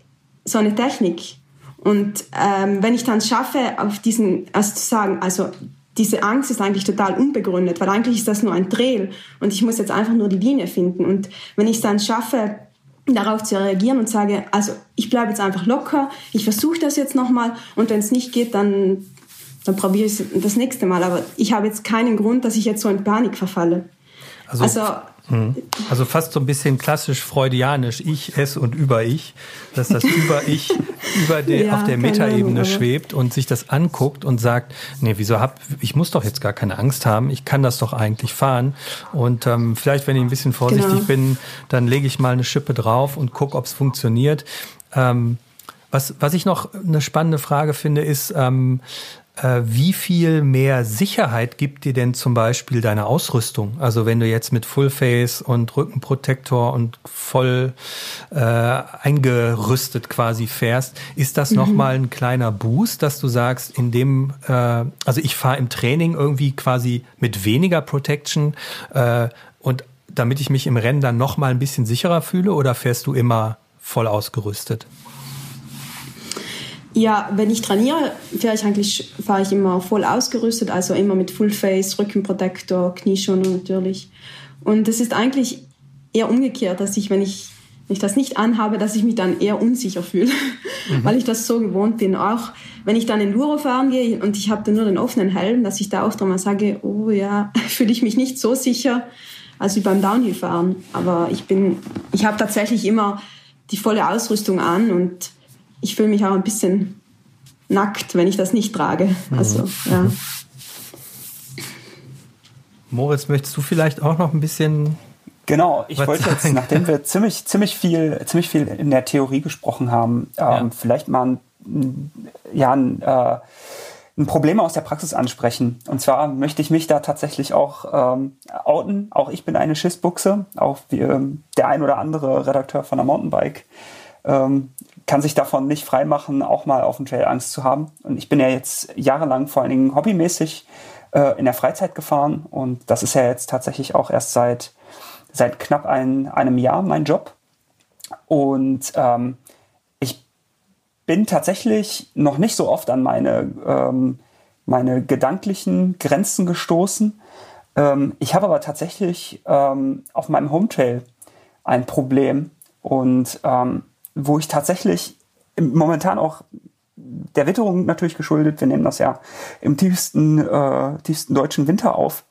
so eine Technik. Und ähm, wenn ich dann schaffe, auf diesen, also zu sagen, also diese Angst ist eigentlich total unbegründet, weil eigentlich ist das nur ein Dreh und ich muss jetzt einfach nur die Linie finden. Und wenn ich es dann schaffe, darauf zu reagieren und sage, also ich bleibe jetzt einfach locker, ich versuche das jetzt nochmal und wenn es nicht geht, dann, dann probiere ich es das nächste Mal. Aber ich habe jetzt keinen Grund, dass ich jetzt so in Panik verfalle. Also, also. Also fast so ein bisschen klassisch freudianisch, ich, es und über ich, dass das über ich *laughs* über der, ja, auf der Metaebene schwebt und sich das anguckt und sagt, nee, wieso hab, ich muss doch jetzt gar keine Angst haben, ich kann das doch eigentlich fahren und ähm, vielleicht, wenn ich ein bisschen vorsichtig genau. bin, dann lege ich mal eine Schippe drauf und gucke, ob es funktioniert. Ähm, was, was ich noch eine spannende Frage finde, ist, ähm, äh, wie viel mehr Sicherheit gibt dir denn zum Beispiel deine Ausrüstung? Also wenn du jetzt mit Fullface und Rückenprotektor und voll äh, eingerüstet quasi fährst, ist das mhm. nochmal ein kleiner Boost, dass du sagst, in dem, äh, also ich fahre im Training irgendwie quasi mit weniger Protection äh, und damit ich mich im Rennen dann nochmal ein bisschen sicherer fühle oder fährst du immer voll ausgerüstet? Ja, wenn ich trainiere, fahre ich eigentlich fahre ich immer voll ausgerüstet, also immer mit Full Face, Rückenprotektor, Knieschoner natürlich. Und es ist eigentlich eher umgekehrt, dass ich, wenn ich, wenn ich das nicht anhabe, dass ich mich dann eher unsicher fühle, mhm. *laughs* weil ich das so gewohnt bin. Auch wenn ich dann in Luro fahren gehe und ich habe dann nur den offenen Helm, dass ich da auch mal sage, oh ja, *laughs* fühle ich mich nicht so sicher als wie beim Downhill-Fahren. Aber ich bin, ich habe tatsächlich immer die volle Ausrüstung an und ich fühle mich auch ein bisschen nackt, wenn ich das nicht trage. Mhm. Also, ja. Moritz, möchtest du vielleicht auch noch ein bisschen Genau, ich wollte jetzt, nachdem wir *laughs* ziemlich, ziemlich viel, ziemlich viel in der Theorie gesprochen haben, ähm, ja. vielleicht mal ein, ja, ein, äh, ein Problem aus der Praxis ansprechen. Und zwar möchte ich mich da tatsächlich auch ähm, outen. Auch ich bin eine Schissbuchse, auch wie ähm, der ein oder andere Redakteur von der Mountainbike ähm, kann sich davon nicht freimachen, auch mal auf dem Trail Angst zu haben. Und ich bin ja jetzt jahrelang vor allen Dingen hobbymäßig äh, in der Freizeit gefahren und das ist ja jetzt tatsächlich auch erst seit, seit knapp ein, einem Jahr mein Job. Und ähm, ich bin tatsächlich noch nicht so oft an meine, ähm, meine gedanklichen Grenzen gestoßen. Ähm, ich habe aber tatsächlich ähm, auf meinem Home Trail ein Problem und ähm, wo ich tatsächlich momentan auch der Witterung natürlich geschuldet. Wir nehmen das ja im tiefsten, äh, tiefsten deutschen Winter auf.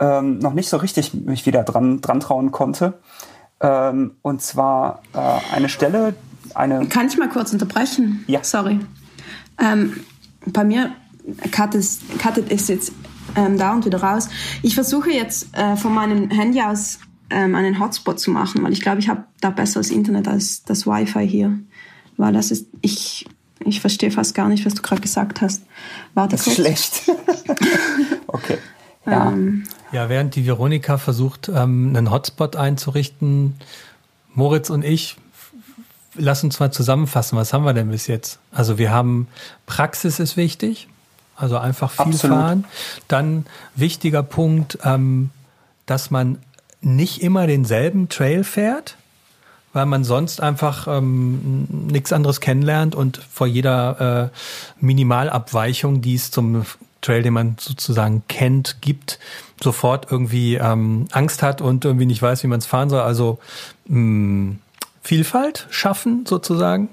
Ähm, noch nicht so richtig mich wieder dran, dran trauen konnte. Ähm, und zwar äh, eine Stelle, eine. Kann ich mal kurz unterbrechen? Ja. Sorry. Ähm, bei mir cuttet es jetzt ähm, da und wieder raus. Ich versuche jetzt äh, von meinem Handy aus ähm, einen Hotspot zu machen, weil ich glaube, ich habe da besseres Internet als das Wi-Fi hier. Weil das ist, ich, ich verstehe fast gar nicht, was du gerade gesagt hast. Warte das ist kurz. schlecht. *laughs* okay. Ja. Ähm, Ja, während die Veronika versucht, ähm, einen Hotspot einzurichten, Moritz und ich, lass uns mal zusammenfassen, was haben wir denn bis jetzt? Also wir haben Praxis ist wichtig, also einfach viel Absolut. fahren. Dann wichtiger Punkt, ähm, dass man nicht immer denselben Trail fährt, weil man sonst einfach ähm, nichts anderes kennenlernt und vor jeder äh, Minimalabweichung, die es zum Trail, den man sozusagen kennt, gibt, sofort irgendwie ähm, Angst hat und irgendwie nicht weiß, wie man es fahren soll. Also mh, Vielfalt schaffen sozusagen.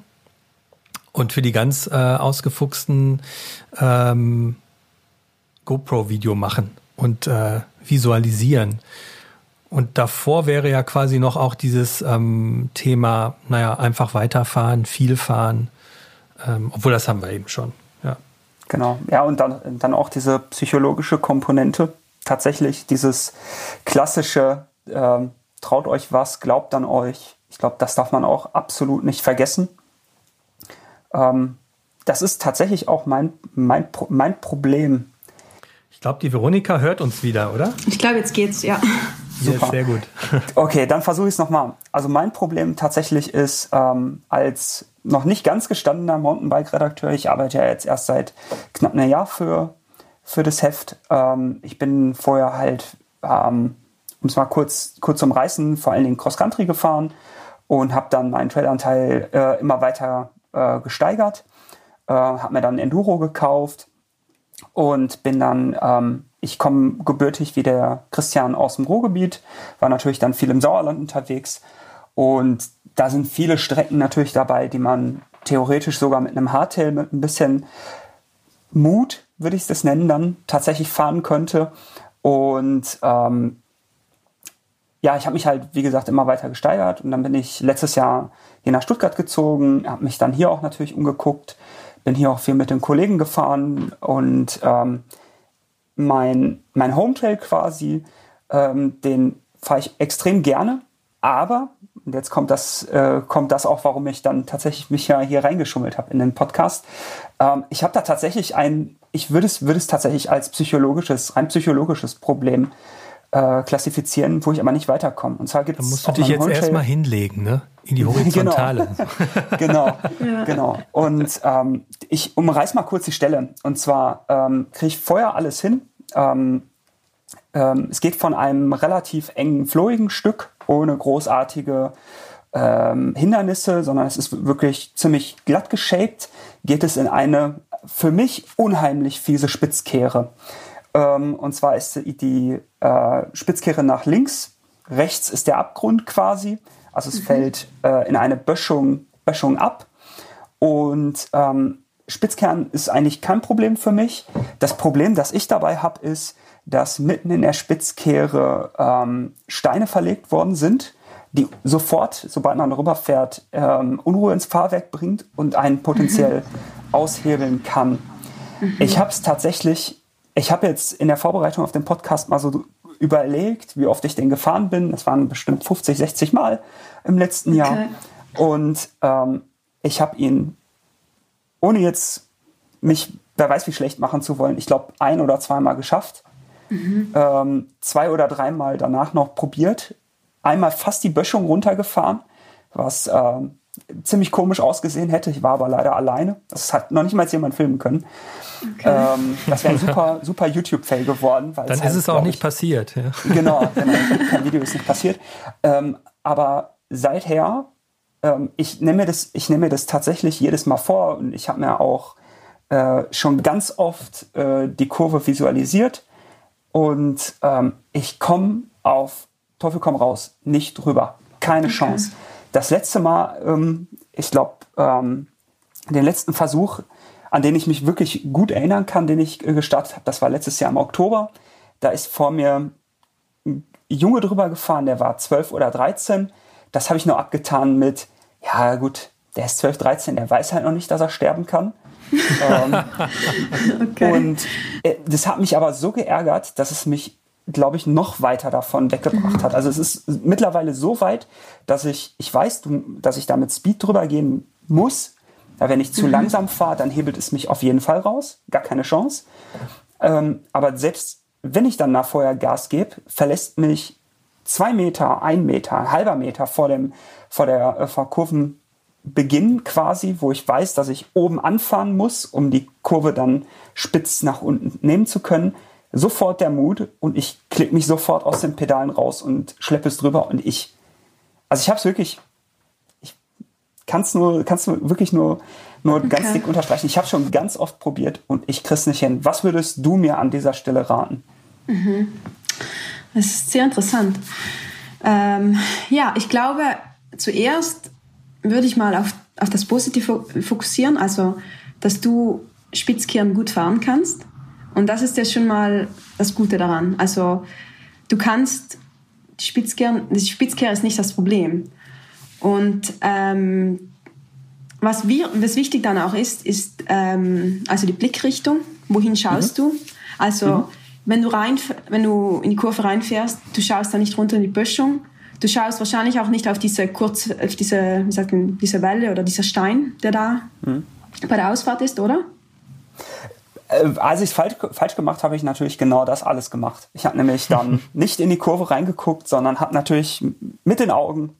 Und für die ganz äh, ausgefuchsten ähm, GoPro-Video machen und äh, visualisieren. Und davor wäre ja quasi noch auch dieses ähm, Thema, naja, einfach weiterfahren, viel fahren, ähm, obwohl das haben wir eben schon. Ja. Genau, ja, und dann, dann auch diese psychologische Komponente. Tatsächlich dieses klassische, ähm, traut euch was, glaubt an euch. Ich glaube, das darf man auch absolut nicht vergessen. Ähm, das ist tatsächlich auch mein, mein, mein Problem. Ich glaube, die Veronika hört uns wieder, oder? ich glaube, jetzt geht's, ja. Ja, Super. sehr gut. *laughs* Okay, dann versuche ich es nochmal. Also mein Problem tatsächlich ist, ähm, als noch nicht ganz gestandener Mountainbike-Redakteur, ich arbeite ja jetzt erst seit knapp einem Jahr für, für das Heft. Ähm, ich bin vorher halt, ähm, um es mal kurz, kurz zum Reißen, vor allen Dingen Cross-Country gefahren und habe dann meinen Trailanteil äh, immer weiter äh, gesteigert. Äh, habe mir dann Enduro gekauft und bin dann, ähm, ich komme gebürtig wie der Christian aus dem Ruhrgebiet, war natürlich dann viel im Sauerland unterwegs. Und da sind viele Strecken natürlich dabei, die man theoretisch sogar mit einem Hardtail mit ein bisschen Mut, würde ich das nennen, dann tatsächlich fahren könnte. Und ähm, ja, ich habe mich halt, wie gesagt, immer weiter gesteigert. Und dann bin ich letztes Jahr hier nach Stuttgart gezogen, habe mich dann hier auch natürlich umgeguckt, bin hier auch viel mit den Kollegen gefahren und ähm, mein, mein Hometrail quasi, ähm, den fahre ich extrem gerne, aber, und jetzt kommt das, äh, kommt das auch, warum ich dann tatsächlich mich ja hier reingeschummelt habe in den Podcast. Ähm, ich habe da tatsächlich ein, ich würde es, würde es tatsächlich als psychologisches, rein psychologisches Problem äh, klassifizieren, wo ich aber nicht weiterkomme. Und zwar gibt Da es musst du dich jetzt erstmal hinlegen, ne? In die *laughs* Horizontale. *laughs* genau, genau. Und ähm, ich umreiß mal kurz die Stelle. Und zwar ähm, kriege ich vorher alles hin. Ähm, ähm, es geht von einem relativ engen, flowigen Stück ohne großartige ähm, Hindernisse, sondern es ist wirklich ziemlich glatt geshaped, geht es in eine für mich unheimlich fiese Spitzkehre. Ähm, und zwar ist die, die äh, Spitzkehre nach links, rechts ist der Abgrund quasi. Also es fällt äh, in eine Böschung, Böschung ab. Und ähm, Spitzkern ist eigentlich kein Problem für mich. Das Problem, das ich dabei habe, ist, dass mitten in der Spitzkehre ähm, Steine verlegt worden sind, die sofort, sobald man rüberfährt, ähm, Unruhe ins Fahrwerk bringt und einen potenziell *laughs* aushebeln kann. Ich habe es tatsächlich, ich habe jetzt in der Vorbereitung auf den Podcast mal so überlegt, wie oft ich den gefahren bin. Das waren bestimmt 50, 60 Mal im letzten Jahr. Okay. Und ähm, ich habe ihn, ohne jetzt mich, wer weiß wie schlecht machen zu wollen, ich glaube ein oder zweimal geschafft. Ähm, zwei oder dreimal danach noch probiert. Einmal fast die Böschung runtergefahren, was ähm, ziemlich komisch ausgesehen hätte. Ich war aber leider alleine. Das hat noch nicht mal jemand filmen können. Ähm, das wäre ein super, super YouTube-Fail geworden. weil Dann halt, ist es auch nicht ich, passiert. Ja. Genau, *laughs* genau. kein Video ist nicht passiert. Ähm, aber seither, ähm, ich nehme mir, das- ich nehme mir das tatsächlich jedes Mal vor und ich habe mir auch äh, schon ganz oft äh, die Kurve visualisiert und ähm, ich komme auf Teufel komm raus, nicht drüber. Keine Chance. Das letzte Mal, ähm, ich glaube, ähm, den letzten Versuch an den ich mich wirklich gut erinnern kann, den ich äh, gestartet habe, das war letztes Jahr im Oktober. Da ist vor mir ein Junge drüber gefahren, der war 12 oder 13. Das habe ich nur abgetan mit, ja gut, der ist 12, 13, der weiß halt noch nicht, dass er sterben kann. *laughs* ähm, okay. Und äh, das hat mich aber so geärgert, dass es mich, glaube ich, noch weiter davon weggebracht mhm. hat. Also es ist mittlerweile so weit, dass ich, ich weiß, dass ich da mit Speed drüber gehen muss. Ja, wenn ich zu mhm. langsam fahre, dann hebelt es mich auf jeden Fall raus. Gar keine Chance. Ähm, aber selbst wenn ich dann nach vorher Gas gebe, verlässt mich zwei Meter, ein Meter, halber Meter vor dem, vor der äh, vor Kurven Beginn quasi, wo ich weiß, dass ich oben anfahren muss, um die Kurve dann spitz nach unten nehmen zu können, sofort der Mut und ich klicke mich sofort aus den Pedalen raus und schleppe es drüber und ich, also ich habe es wirklich, ich kann es nur, kannst du wirklich nur, nur okay. ganz dick unterstreichen. Ich habe schon ganz oft probiert und ich krieg's nicht hin. Was würdest du mir an dieser Stelle raten? Mhm. Das ist sehr interessant. Ähm, ja, ich glaube, zuerst würde ich mal auf, auf das Positive fokussieren, also dass du Spitzkehren gut fahren kannst. Und das ist ja schon mal das Gute daran. Also du kannst die Spitzkehren, die Spitzkehr ist nicht das Problem. Und ähm, was, wir, was wichtig dann auch ist, ist ähm, also die Blickrichtung. Wohin schaust mhm. du? Also mhm. wenn du rein, wenn du in die Kurve reinfährst, du schaust da nicht runter in die Böschung, Du schaust wahrscheinlich auch nicht auf diese kurz, auf diese, wie sagt man, diese Welle oder dieser Stein, der da mhm. bei der Ausfahrt ist, oder? Äh, als ich es falsch, falsch gemacht habe, habe ich natürlich genau das alles gemacht. Ich habe nämlich dann *laughs* nicht in die Kurve reingeguckt, sondern habe natürlich mit den Augen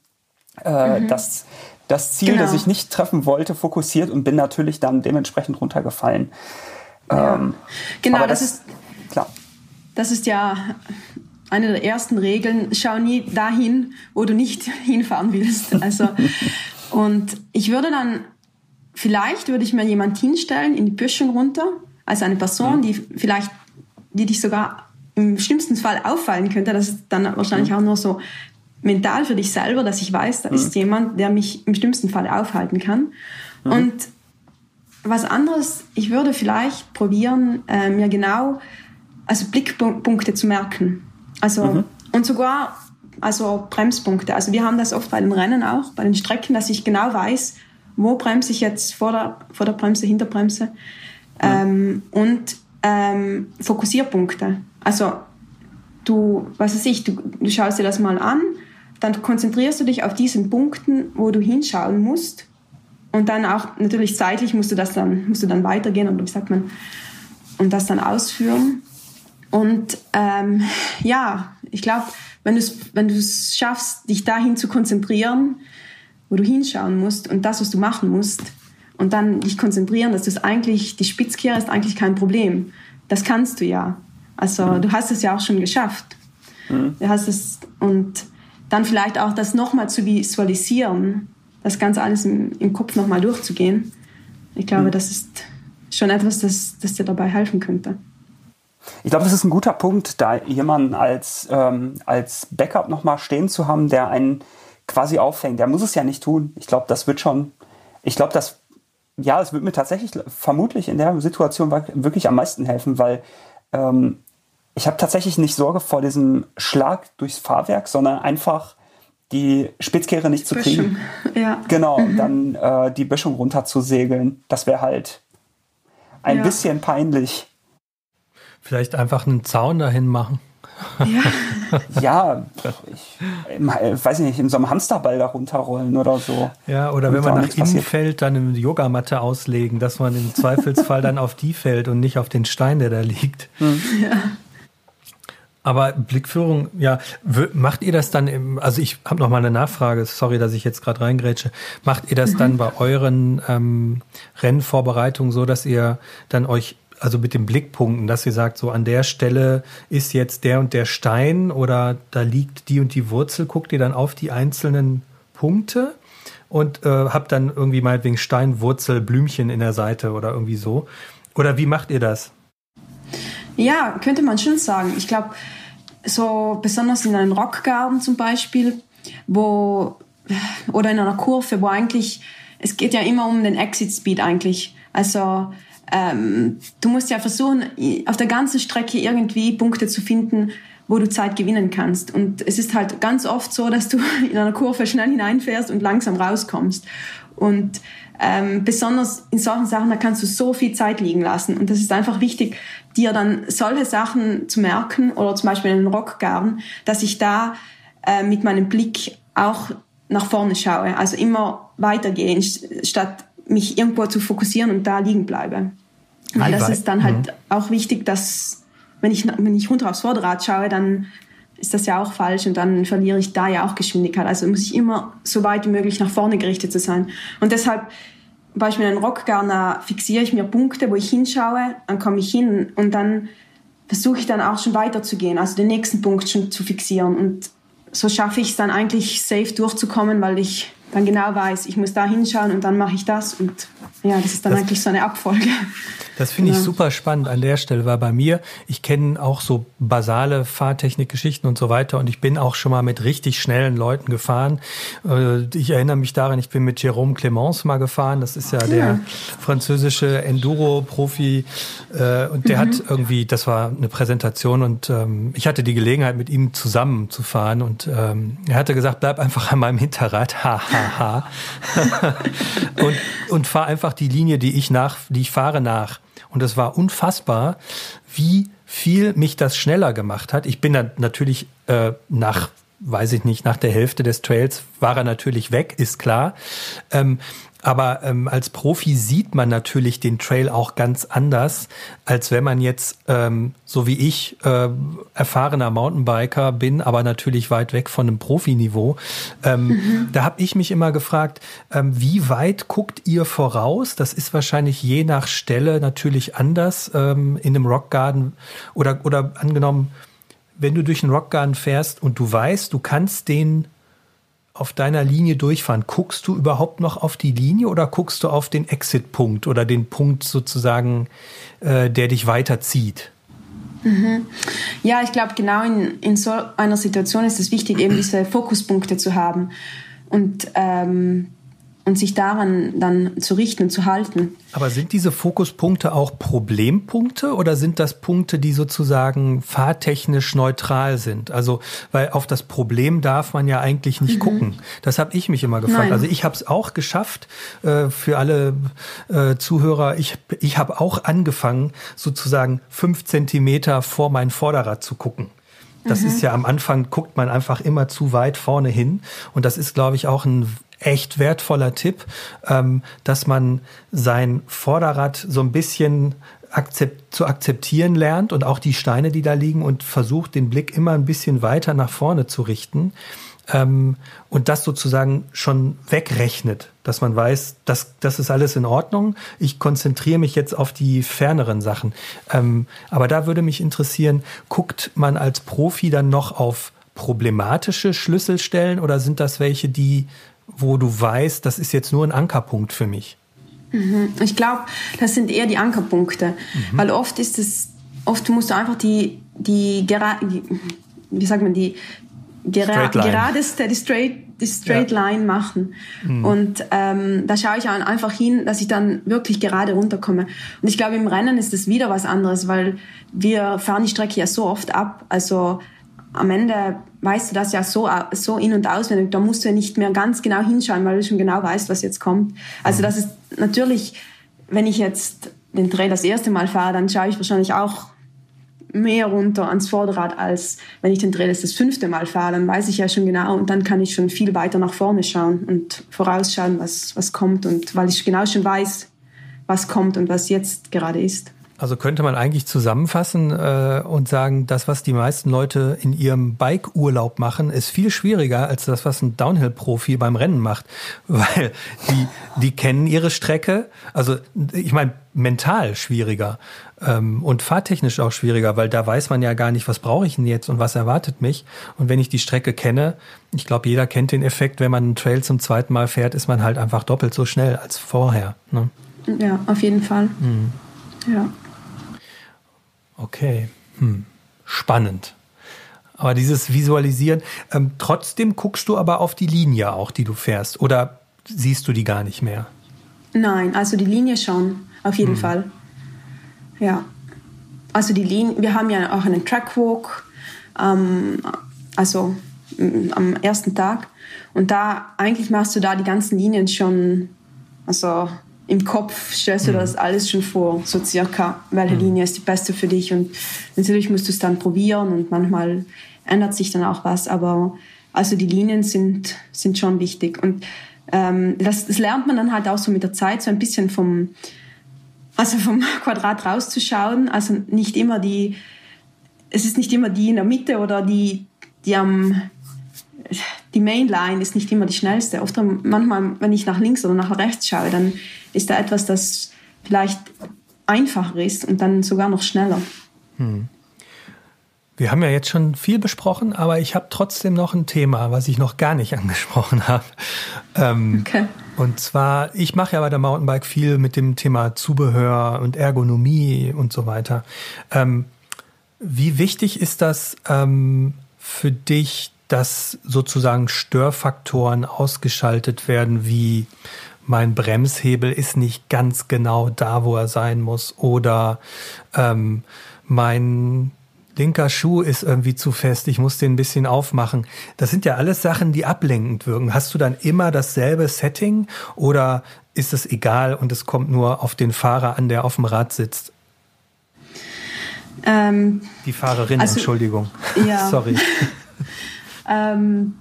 äh, mhm. das, das Ziel, genau. das ich nicht treffen wollte, fokussiert und bin natürlich dann dementsprechend runtergefallen. Ja. Ähm, genau, das, das ist klar. Das ist ja eine der ersten Regeln, schau nie dahin, wo du nicht *laughs* hinfahren willst. Also, *laughs* und ich würde dann, vielleicht würde ich mir jemand hinstellen in die Böschung runter, also eine Person, die vielleicht, die dich sogar im schlimmsten Fall auffallen könnte. Das ist dann wahrscheinlich auch nur so mental für dich selber, dass ich weiß, da ist jemand, der mich im schlimmsten Fall aufhalten kann. Und was anderes, ich würde vielleicht probieren, äh, mir genau, also Blickpunkte zu merken. Also, mhm. und sogar, also Bremspunkte. Also wir haben das oft bei den Rennen auch, bei den Strecken, dass ich genau weiß, wo bremse ich jetzt vor der, vor der Bremse, hinter Bremse. Ähm, und ähm, Fokussierpunkte. Also du, was weiß ich, du, du schaust dir das mal an, dann konzentrierst du dich auf diesen Punkten, wo du hinschauen musst. Und dann auch natürlich zeitlich musst du das dann, musst du dann weitergehen oder wie sagt man, und das dann ausführen. Und ähm, ja, ich glaube, wenn du es wenn schaffst, dich dahin zu konzentrieren, wo du hinschauen musst und das, was du machen musst, und dann dich konzentrieren, dass das eigentlich, die Spitzkehre ist eigentlich kein Problem. Das kannst du ja. Also mhm. du hast es ja auch schon geschafft. Mhm. Du hast es, und dann vielleicht auch das nochmal zu visualisieren, das Ganze alles im, im Kopf nochmal durchzugehen. Ich glaube, mhm. das ist schon etwas, das, das dir dabei helfen könnte. Ich glaube, das ist ein guter Punkt, da jemanden als, ähm, als Backup nochmal stehen zu haben, der einen quasi auffängt. Der muss es ja nicht tun. Ich glaube, das wird schon, ich glaube, das, ja, es wird mir tatsächlich vermutlich in der Situation wirklich am meisten helfen, weil ähm, ich habe tatsächlich nicht Sorge vor diesem Schlag durchs Fahrwerk, sondern einfach die Spitzkehre nicht zu kriegen. *laughs* Ja. Genau, mhm. dann äh, die Böschung runter zu segeln. Das wäre halt ein ja. bisschen peinlich. Vielleicht einfach einen Zaun dahin machen. Ja, *laughs* ja ich, ich weiß nicht, in so einem Hamsterball da runterrollen oder so. Ja, oder wenn man nach innen passiert. fällt, dann eine Yogamatte auslegen, dass man im Zweifelsfall dann auf die fällt und nicht auf den Stein, der da liegt. Hm. Ja. Aber Blickführung, ja, macht ihr das dann im, also ich habe noch mal eine Nachfrage, sorry, dass ich jetzt gerade reingrätsche. Macht ihr das mhm. dann bei euren ähm, Rennvorbereitungen so, dass ihr dann euch also mit den Blickpunkten, dass ihr sagt, so an der Stelle ist jetzt der und der Stein oder da liegt die und die Wurzel, guckt ihr dann auf die einzelnen Punkte und äh, habt dann irgendwie meinetwegen Stein, Wurzel, Blümchen in der Seite oder irgendwie so. Oder wie macht ihr das? Ja, könnte man schon sagen. Ich glaube, so besonders in einem Rockgarten zum Beispiel, wo oder in einer Kurve, wo eigentlich es geht ja immer um den Exit Speed eigentlich. Also ähm, du musst ja versuchen, auf der ganzen Strecke irgendwie Punkte zu finden, wo du Zeit gewinnen kannst. Und es ist halt ganz oft so, dass du *laughs* in einer Kurve schnell hineinfährst und langsam rauskommst. Und ähm, besonders in solchen Sachen, da kannst du so viel Zeit liegen lassen. Und das ist einfach wichtig, dir dann solche Sachen zu merken oder zum Beispiel einen Rockgarn, dass ich da äh, mit meinem Blick auch nach vorne schaue. Also immer weitergehen, statt mich irgendwo zu fokussieren und da liegen bleibe. Weil das ist dann halt mhm. auch wichtig, dass wenn ich, wenn ich runter aufs Vorderrad schaue, dann ist das ja auch falsch und dann verliere ich da ja auch Geschwindigkeit. Also muss ich immer so weit wie möglich nach vorne gerichtet zu sein. Und deshalb, Beispiel einen Rockgarner, fixiere ich mir Punkte, wo ich hinschaue, dann komme ich hin und dann versuche ich dann auch schon weiterzugehen, also den nächsten Punkt schon zu fixieren. Und so schaffe ich es dann eigentlich safe durchzukommen, weil ich dann genau weiß, ich muss da hinschauen und dann mache ich das und ja, das ist dann das, eigentlich so eine Abfolge. Das finde ich ja. super spannend an der Stelle, weil bei mir, ich kenne auch so basale Fahrtechnikgeschichten und so weiter und ich bin auch schon mal mit richtig schnellen Leuten gefahren. Äh, ich erinnere mich daran, ich bin mit Jérôme Clémence mal gefahren, das ist ja, ja. der französische Enduro-Profi äh, und der mhm. hat irgendwie, das war eine Präsentation und ähm, ich hatte die Gelegenheit, mit ihm zusammen zu fahren und ähm, er hatte gesagt, bleib einfach an meinem Hinterrad, ha, ha, ha. *laughs* und, und fahr einfach die Linie, die ich nach, die ich fahre nach. Und es war unfassbar, wie viel mich das schneller gemacht hat. Ich bin dann natürlich äh, nach weiß ich nicht, nach der Hälfte des Trails war er natürlich weg, ist klar. Ähm, aber ähm, als Profi sieht man natürlich den Trail auch ganz anders, als wenn man jetzt, ähm, so wie ich, äh, erfahrener Mountainbiker bin, aber natürlich weit weg von einem Profiniveau. Ähm, mhm. Da habe ich mich immer gefragt, ähm, wie weit guckt ihr voraus? Das ist wahrscheinlich je nach Stelle natürlich anders ähm, in einem Rockgarden oder, oder angenommen, wenn du durch einen Rockgarden fährst und du weißt, du kannst den auf deiner Linie durchfahren, guckst du überhaupt noch auf die Linie oder guckst du auf den Exit-Punkt oder den Punkt sozusagen, äh, der dich weiterzieht? Mhm. Ja, ich glaube, genau in, in so einer Situation ist es wichtig, eben diese Fokuspunkte zu haben. Und ähm, und sich daran dann zu richten und zu halten. Aber sind diese Fokuspunkte auch Problempunkte oder sind das Punkte, die sozusagen fahrtechnisch neutral sind? Also, weil auf das Problem darf man ja eigentlich nicht mhm. gucken. Das habe ich mich immer gefragt. Nein. Also ich habe es auch geschafft äh, für alle äh, Zuhörer. Ich, ich habe auch angefangen, sozusagen fünf Zentimeter vor mein Vorderrad zu gucken. Das mhm. ist ja am Anfang, guckt man einfach immer zu weit vorne hin. Und das ist, glaube ich, auch ein echt wertvoller Tipp, ähm, dass man sein Vorderrad so ein bisschen akzept, zu akzeptieren lernt und auch die Steine, die da liegen und versucht, den Blick immer ein bisschen weiter nach vorne zu richten ähm, und das sozusagen schon wegrechnet, dass man weiß, das, das ist alles in Ordnung. Ich konzentriere mich jetzt auf die ferneren Sachen. Ähm, aber da würde mich interessieren, guckt man als Profi dann noch auf problematische Schlüsselstellen oder sind das welche, die wo du weißt, das ist jetzt nur ein Ankerpunkt für mich? Mhm. Ich glaube, das sind eher die Ankerpunkte, mhm. weil oft ist es, oft musst du einfach die, die, wie sagt man, die gera geradeste, die straight, die straight ja. line machen. Mhm. Und ähm, da schaue ich einfach hin, dass ich dann wirklich gerade runterkomme. Und ich glaube, im Rennen ist das wieder was anderes, weil wir fahren die Strecke ja so oft ab. Also am Ende weißt du das ja so, so in- und auswendig. Da musst du ja nicht mehr ganz genau hinschauen, weil du schon genau weißt, was jetzt kommt. Also das ist natürlich, wenn ich jetzt den Trail das erste Mal fahre, dann schaue ich wahrscheinlich auch mehr runter ans Vorderrad, als wenn ich den Trail das fünfte Mal fahre. Dann weiß ich ja schon genau und dann kann ich schon viel weiter nach vorne schauen und vorausschauen, was, was kommt. Und weil ich genau schon weiß, was kommt und was jetzt gerade ist. Also könnte man eigentlich zusammenfassen äh, und sagen, das, was die meisten Leute in ihrem Bike-Urlaub machen, ist viel schwieriger als das, was ein Downhill-Profi beim Rennen macht. *laughs* Weil die, die kennen ihre Strecke. Also ich meine, mental schwieriger ähm, und fahrtechnisch auch schwieriger, weil da weiß man ja gar nicht, was brauche ich denn jetzt und was erwartet mich. Und wenn ich die Strecke kenne, ich glaube, jeder kennt den Effekt, wenn man einen Trail zum zweiten Mal fährt, ist man halt einfach doppelt so schnell als vorher. Ne? Ja, auf jeden Fall. Mhm. Ja. Okay, hm. spannend. Aber dieses Visualisieren, ähm, trotzdem guckst du aber auf die Linie auch, die du fährst, oder siehst du die gar nicht mehr? Nein, also die Linie schon, auf jeden hm. Fall. Ja. Also die Linie, wir haben ja auch einen Trackwalk, ähm, also mm, am ersten Tag. Und da eigentlich machst du da die ganzen Linien schon, also im Kopf stellst du mhm. das alles schon vor, so circa, welche mhm. Linie ist die beste für dich. Und natürlich musst du es dann probieren und manchmal ändert sich dann auch was. Aber also die Linien sind, sind schon wichtig. Und ähm, das, das lernt man dann halt auch so mit der Zeit, so ein bisschen vom, also vom *laughs* Quadrat rauszuschauen. Also nicht immer die, es ist nicht immer die in der Mitte oder die, die am, die Mainline ist nicht immer die schnellste. Oft manchmal, wenn ich nach links oder nach rechts schaue, dann ist da etwas, das vielleicht einfacher ist und dann sogar noch schneller. Hm. Wir haben ja jetzt schon viel besprochen, aber ich habe trotzdem noch ein Thema, was ich noch gar nicht *laughs* angesprochen habe. Ähm, okay. Und zwar, ich mache ja bei der Mountainbike viel mit dem Thema Zubehör und Ergonomie und so weiter. Ähm, wie wichtig ist das ähm, für dich, dass sozusagen Störfaktoren ausgeschaltet werden, wie mein Bremshebel ist nicht ganz genau da, wo er sein muss, oder ähm, mein linker Schuh ist irgendwie zu fest, ich muss den ein bisschen aufmachen. Das sind ja alles Sachen, die ablenkend wirken. Hast du dann immer dasselbe Setting oder ist es egal und es kommt nur auf den Fahrer an, der auf dem Rad sitzt? Ähm, die Fahrerin, also, Entschuldigung. Ja. *laughs* Sorry. *laughs* ähm,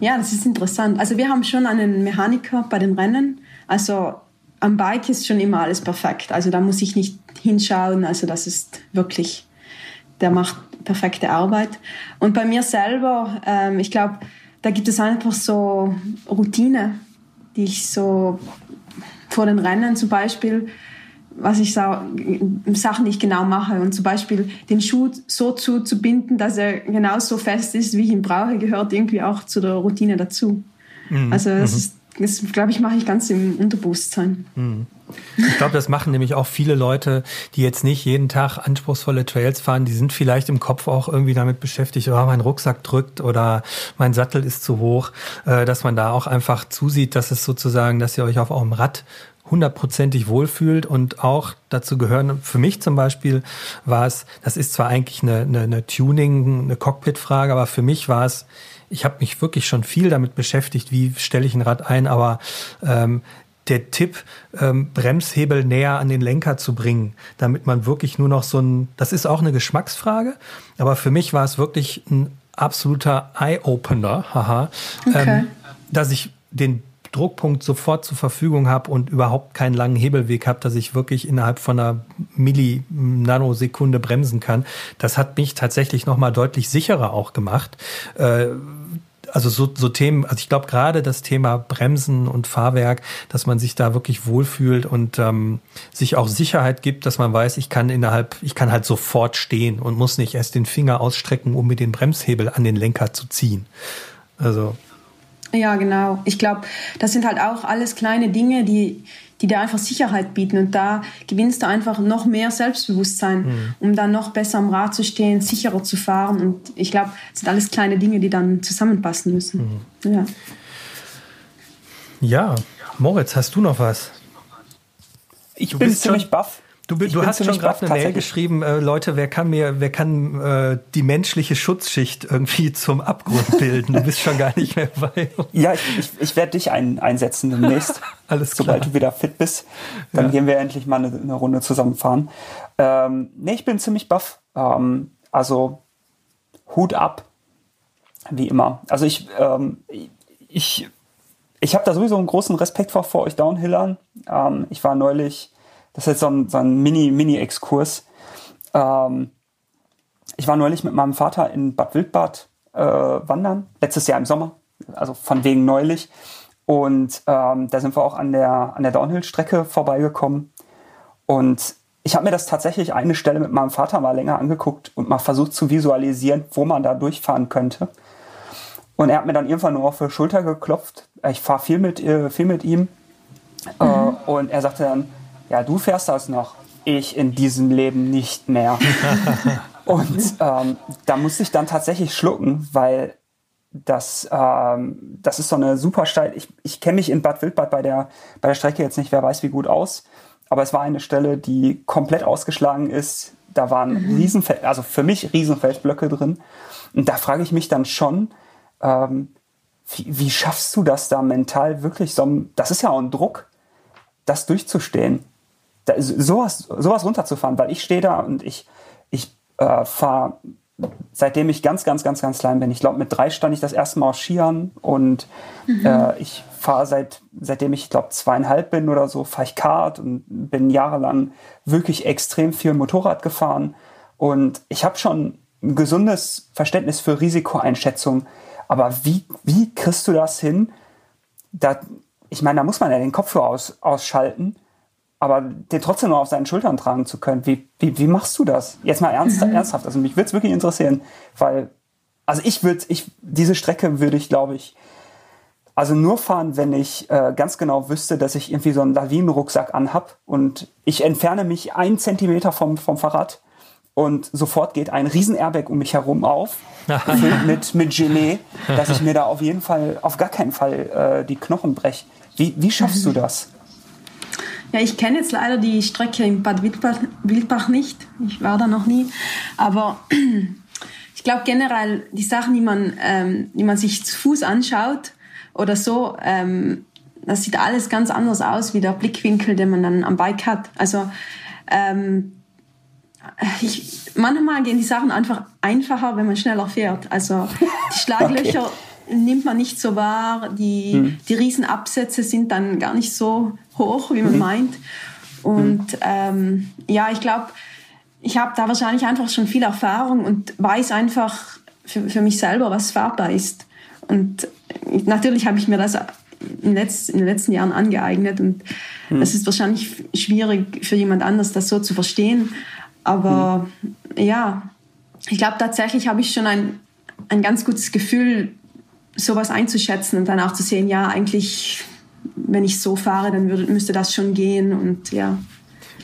ja, das ist interessant. Also wir haben schon einen Mechaniker bei den Rennen. Also am Bike ist schon immer alles perfekt. Also da muss ich nicht hinschauen. Also das ist wirklich der macht perfekte Arbeit. Und bei mir selber, ähm, ich glaube, da gibt es einfach so Routine, die ich so vor den Rennen zum Beispiel, was ich Sachen, die ich genau mache. Und zum Beispiel den Schuh so zuzubinden, dass er genauso fest ist, wie ich ihn brauche, gehört irgendwie auch zu der Routine dazu. Mhm. Also das mhm. ist das, glaube ich, mache ich ganz im Unterbewusstsein. Hm. Ich glaube, das machen nämlich auch viele Leute, die jetzt nicht jeden Tag anspruchsvolle Trails fahren. Die sind vielleicht im Kopf auch irgendwie damit beschäftigt, oh, mein Rucksack drückt oder mein Sattel ist zu hoch, äh, dass man da auch einfach zusieht, dass es sozusagen, dass ihr euch auf eurem Rad hundertprozentig wohlfühlt und auch dazu gehören, für mich zum Beispiel war es, das ist zwar eigentlich eine, eine, eine Tuning, eine Cockpit-Frage, aber für mich war es, ich habe mich wirklich schon viel damit beschäftigt, wie stelle ich ein Rad ein, aber ähm, der Tipp, ähm, Bremshebel näher an den Lenker zu bringen, damit man wirklich nur noch so ein, das ist auch eine Geschmacksfrage, aber für mich war es wirklich ein absoluter Eye-Opener, haha, okay. ähm, dass ich den Druckpunkt sofort zur Verfügung habe und überhaupt keinen langen Hebelweg habe, dass ich wirklich innerhalb von einer Milli-Nanosekunde bremsen kann. Das hat mich tatsächlich nochmal deutlich sicherer auch gemacht. Äh, also so, so Themen, also ich glaube gerade das Thema Bremsen und Fahrwerk, dass man sich da wirklich wohlfühlt und ähm, sich auch Sicherheit gibt, dass man weiß, ich kann innerhalb, ich kann halt sofort stehen und muss nicht erst den Finger ausstrecken, um mir den Bremshebel an den Lenker zu ziehen. Also ja, genau. Ich glaube, das sind halt auch alles kleine Dinge, die, die dir einfach Sicherheit bieten. Und da gewinnst du einfach noch mehr Selbstbewusstsein, mhm. um dann noch besser am Rad zu stehen, sicherer zu fahren. Und ich glaube, das sind alles kleine Dinge, die dann zusammenpassen müssen. Mhm. Ja. ja, Moritz, hast du noch was? Ich du bin ziemlich baff. Du, du hast schon gerade eine Mail geschrieben, äh, Leute, wer kann mir, wer kann äh, die menschliche Schutzschicht irgendwie *laughs* zum Abgrund bilden? Du bist schon gar nicht mehr bei. ja, ich, ich, ich werde dich ein, einsetzen demnächst. *laughs* Alles klar. Sobald du wieder fit bist, dann ja. gehen wir endlich mal eine, eine Runde zusammenfahren. Ähm, nee, ich bin ziemlich baff. Ähm, also Hut ab, wie immer. Also ich, ähm, ich, ich habe da sowieso einen großen Respekt vor, vor euch Downhillern. Ähm, ich war neulich das ist jetzt so ein, so ein Mini-Mini-Exkurs. Ähm, ich war neulich mit meinem Vater in Bad Wildbad äh, wandern, letztes Jahr im Sommer, also von wegen neulich. Und ähm, da sind wir auch an der, an der Downhill-Strecke vorbeigekommen. Und ich habe mir das tatsächlich eine Stelle mit meinem Vater mal länger angeguckt und mal versucht zu visualisieren, wo man da durchfahren könnte. Und er hat mir dann irgendwann nur auf die Schulter geklopft. Ich fahre viel mit, äh, viel mit ihm. Äh, mhm. Und er sagte dann, ja, du fährst das noch. Ich in diesem Leben nicht mehr. *laughs* und ähm, da musste ich dann tatsächlich schlucken, weil das, ähm, das ist so eine super steil. Ich, ich kenne mich in Bad Wildbad bei der, bei der Strecke jetzt nicht, wer weiß wie gut aus. aber es war eine Stelle, die komplett ausgeschlagen ist. Da waren mhm. riesen, also für mich Riesenfeldblöcke drin. Und da frage ich mich dann schon, ähm, wie, wie, schaffst du das da mental wirklich so, das ist ja auch ein Druck, das durchzustehen, da, sowas, sowas runterzufahren, weil ich stehe da und ich, ich äh, fahre, seitdem ich ganz, ganz, ganz, ganz klein bin, ich glaube mit drei stand ich das erste Mal auf Skiern und mhm. äh, ich fahre seit, seitdem ich glaube zweieinhalb bin oder so, fahre ich Kart und bin jahrelang wirklich extrem viel Motorrad gefahren und ich habe schon ein gesundes Verständnis für Risikoeinschätzung, aber wie, wie kriegst du das hin? Da, ich meine, da muss man ja den Kopf für aus, ausschalten, aber den trotzdem noch auf seinen Schultern tragen zu können. Wie, wie, wie machst du das? Jetzt mal ernst, mhm. ernsthaft. Also mich würde es wirklich interessieren, weil, also ich würde, ich, diese Strecke würde ich, glaube ich, also nur fahren, wenn ich äh, ganz genau wüsste, dass ich irgendwie so einen Lawinenrucksack anhab und ich entferne mich einen Zentimeter vom, vom Fahrrad und sofort geht ein riesen Airbag um mich herum auf, *laughs* mit, mit Gelee, dass ich mir da auf jeden Fall, auf gar keinen Fall äh, die Knochen breche. Wie, wie schaffst du *laughs* das? Ja, ich kenne jetzt leider die Strecke in Bad Wildbach, Wildbach nicht. Ich war da noch nie. Aber *clears throat* ich glaube generell, die Sachen, die man, ähm, die man sich zu Fuß anschaut oder so, ähm, das sieht alles ganz anders aus wie der Blickwinkel, den man dann am Bike hat. Also ähm, ich, manchmal gehen die Sachen einfach einfacher, wenn man schneller fährt. Also die *laughs* Schlaglöcher okay. nimmt man nicht so wahr, die, hm. die Riesenabsätze sind dann gar nicht so hoch, wie man hm. meint. Und hm. ähm, ja, ich glaube, ich habe da wahrscheinlich einfach schon viel Erfahrung und weiß einfach für, für mich selber, was fahrbar ist. Und natürlich habe ich mir das in, letzt, in den letzten Jahren angeeignet und hm. es ist wahrscheinlich schwierig für jemand anders, das so zu verstehen. Aber mhm. ja, ich glaube tatsächlich habe ich schon ein, ein ganz gutes Gefühl, sowas einzuschätzen und dann auch zu sehen, ja, eigentlich, wenn ich so fahre, dann würde, müsste das schon gehen und ja.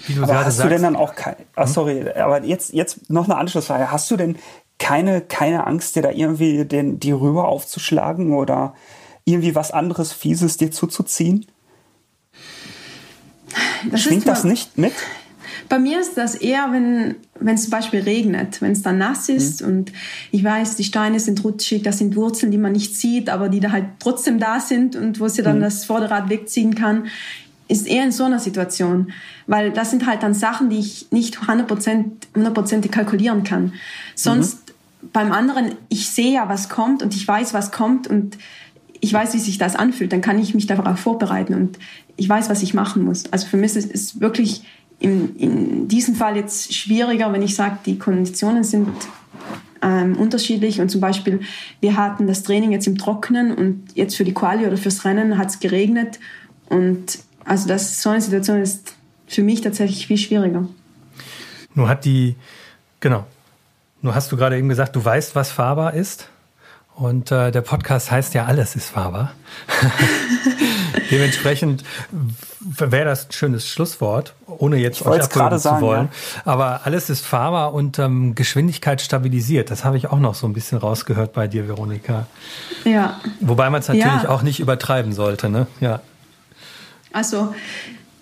Wie du aber hast sagst, du denn dann auch kein, ah, sorry, aber jetzt, jetzt noch eine Anschlussfrage. Hast du denn keine, keine Angst, dir da irgendwie den, die Rübe aufzuschlagen oder irgendwie was anderes Fieses dir zuzuziehen? Das Schwingt das nicht mit? Bei mir ist das eher, wenn wenn es zum Beispiel regnet, wenn es dann nass ist mhm. und ich weiß, die Steine sind rutschig, das sind Wurzeln, die man nicht sieht, aber die da halt trotzdem da sind und wo sie dann mhm. das Vorderrad wegziehen kann, ist eher in so einer Situation, weil das sind halt dann Sachen, die ich nicht 100%, 100 kalkulieren kann. Sonst mhm. beim anderen, ich sehe ja, was kommt und ich weiß, was kommt und ich weiß, wie sich das anfühlt, dann kann ich mich darauf vorbereiten und ich weiß, was ich machen muss. Also für mich ist es wirklich in, in diesem Fall jetzt schwieriger, wenn ich sage, die Konditionen sind ähm, unterschiedlich und zum Beispiel wir hatten das Training jetzt im Trockenen und jetzt für die Quali oder fürs Rennen hat es geregnet und also das so eine Situation ist für mich tatsächlich viel schwieriger. Nur hat die genau. Nur hast du gerade eben gesagt, du weißt, was fahrbar ist. Und äh, der Podcast heißt ja, alles ist fahrbar. *laughs* Dementsprechend wäre das ein schönes Schlusswort, ohne jetzt ich euch abholen zu wollen. Ja. Aber alles ist fahrbar und ähm, Geschwindigkeit stabilisiert. Das habe ich auch noch so ein bisschen rausgehört bei dir, Veronika. Ja. Wobei man es natürlich ja. auch nicht übertreiben sollte, ne? Ja. Also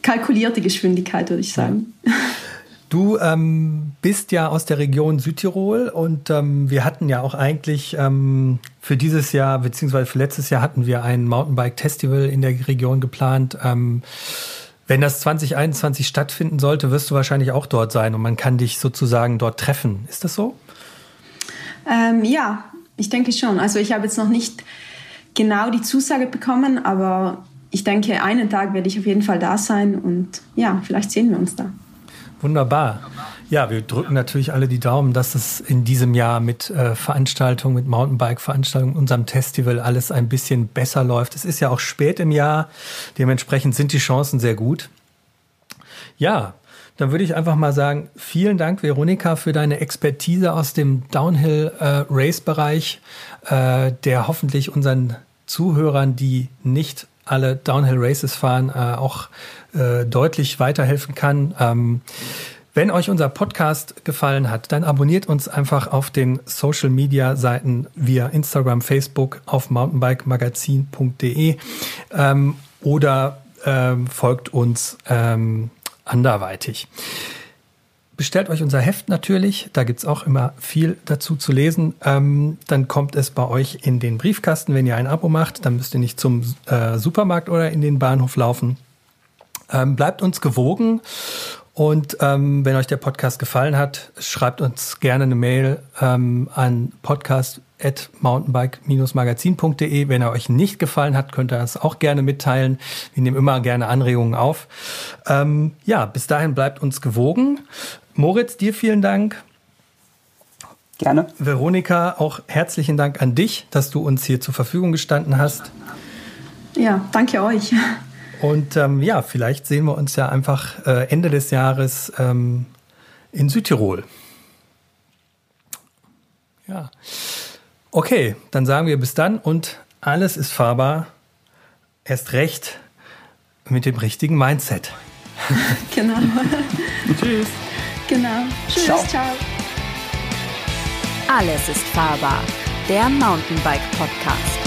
kalkulierte Geschwindigkeit, würde ich sagen. Ja. *laughs* Du ähm, bist ja aus der Region Südtirol und ähm, wir hatten ja auch eigentlich ähm, für dieses Jahr, beziehungsweise für letztes Jahr hatten wir ein Mountainbike-Festival in der Region geplant. Ähm, wenn das 2021 stattfinden sollte, wirst du wahrscheinlich auch dort sein und man kann dich sozusagen dort treffen. Ist das so? Ähm, ja, ich denke schon. Also ich habe jetzt noch nicht genau die Zusage bekommen, aber ich denke, einen Tag werde ich auf jeden Fall da sein und ja, vielleicht sehen wir uns da. Wunderbar. Ja, wir drücken natürlich alle die Daumen, dass es in diesem Jahr mit äh, Veranstaltungen, mit Mountainbike-Veranstaltungen, unserem Festival alles ein bisschen besser läuft. Es ist ja auch spät im Jahr, dementsprechend sind die Chancen sehr gut. Ja, dann würde ich einfach mal sagen, vielen Dank, Veronika, für deine Expertise aus dem Downhill-Race-Bereich, äh, äh, der hoffentlich unseren Zuhörern, die nicht alle Downhill Races fahren, äh, auch äh, deutlich weiterhelfen kann. Ähm, wenn euch unser Podcast gefallen hat, dann abonniert uns einfach auf den Social Media Seiten via Instagram, Facebook auf mountainbikemagazin.de ähm, oder ähm, folgt uns ähm, anderweitig. Bestellt euch unser Heft natürlich, da gibt es auch immer viel dazu zu lesen. Ähm, dann kommt es bei euch in den Briefkasten, wenn ihr ein Abo macht. Dann müsst ihr nicht zum äh, Supermarkt oder in den Bahnhof laufen. Ähm, bleibt uns gewogen und ähm, wenn euch der Podcast gefallen hat, schreibt uns gerne eine Mail ähm, an podcast.mountainbike-magazin.de. Wenn er euch nicht gefallen hat, könnt ihr das auch gerne mitteilen. Wir nehmen immer gerne Anregungen auf. Ähm, ja, bis dahin bleibt uns gewogen. Moritz, dir vielen Dank. Gerne. Veronika, auch herzlichen Dank an dich, dass du uns hier zur Verfügung gestanden hast. Ja, danke euch. Und ähm, ja, vielleicht sehen wir uns ja einfach äh, Ende des Jahres ähm, in Südtirol. Ja. Okay, dann sagen wir bis dann und alles ist fahrbar. Erst recht mit dem richtigen Mindset. *laughs* genau. Tschüss. Genau. Tschüss, ciao. ciao. Alles ist fahrbar. Der Mountainbike Podcast.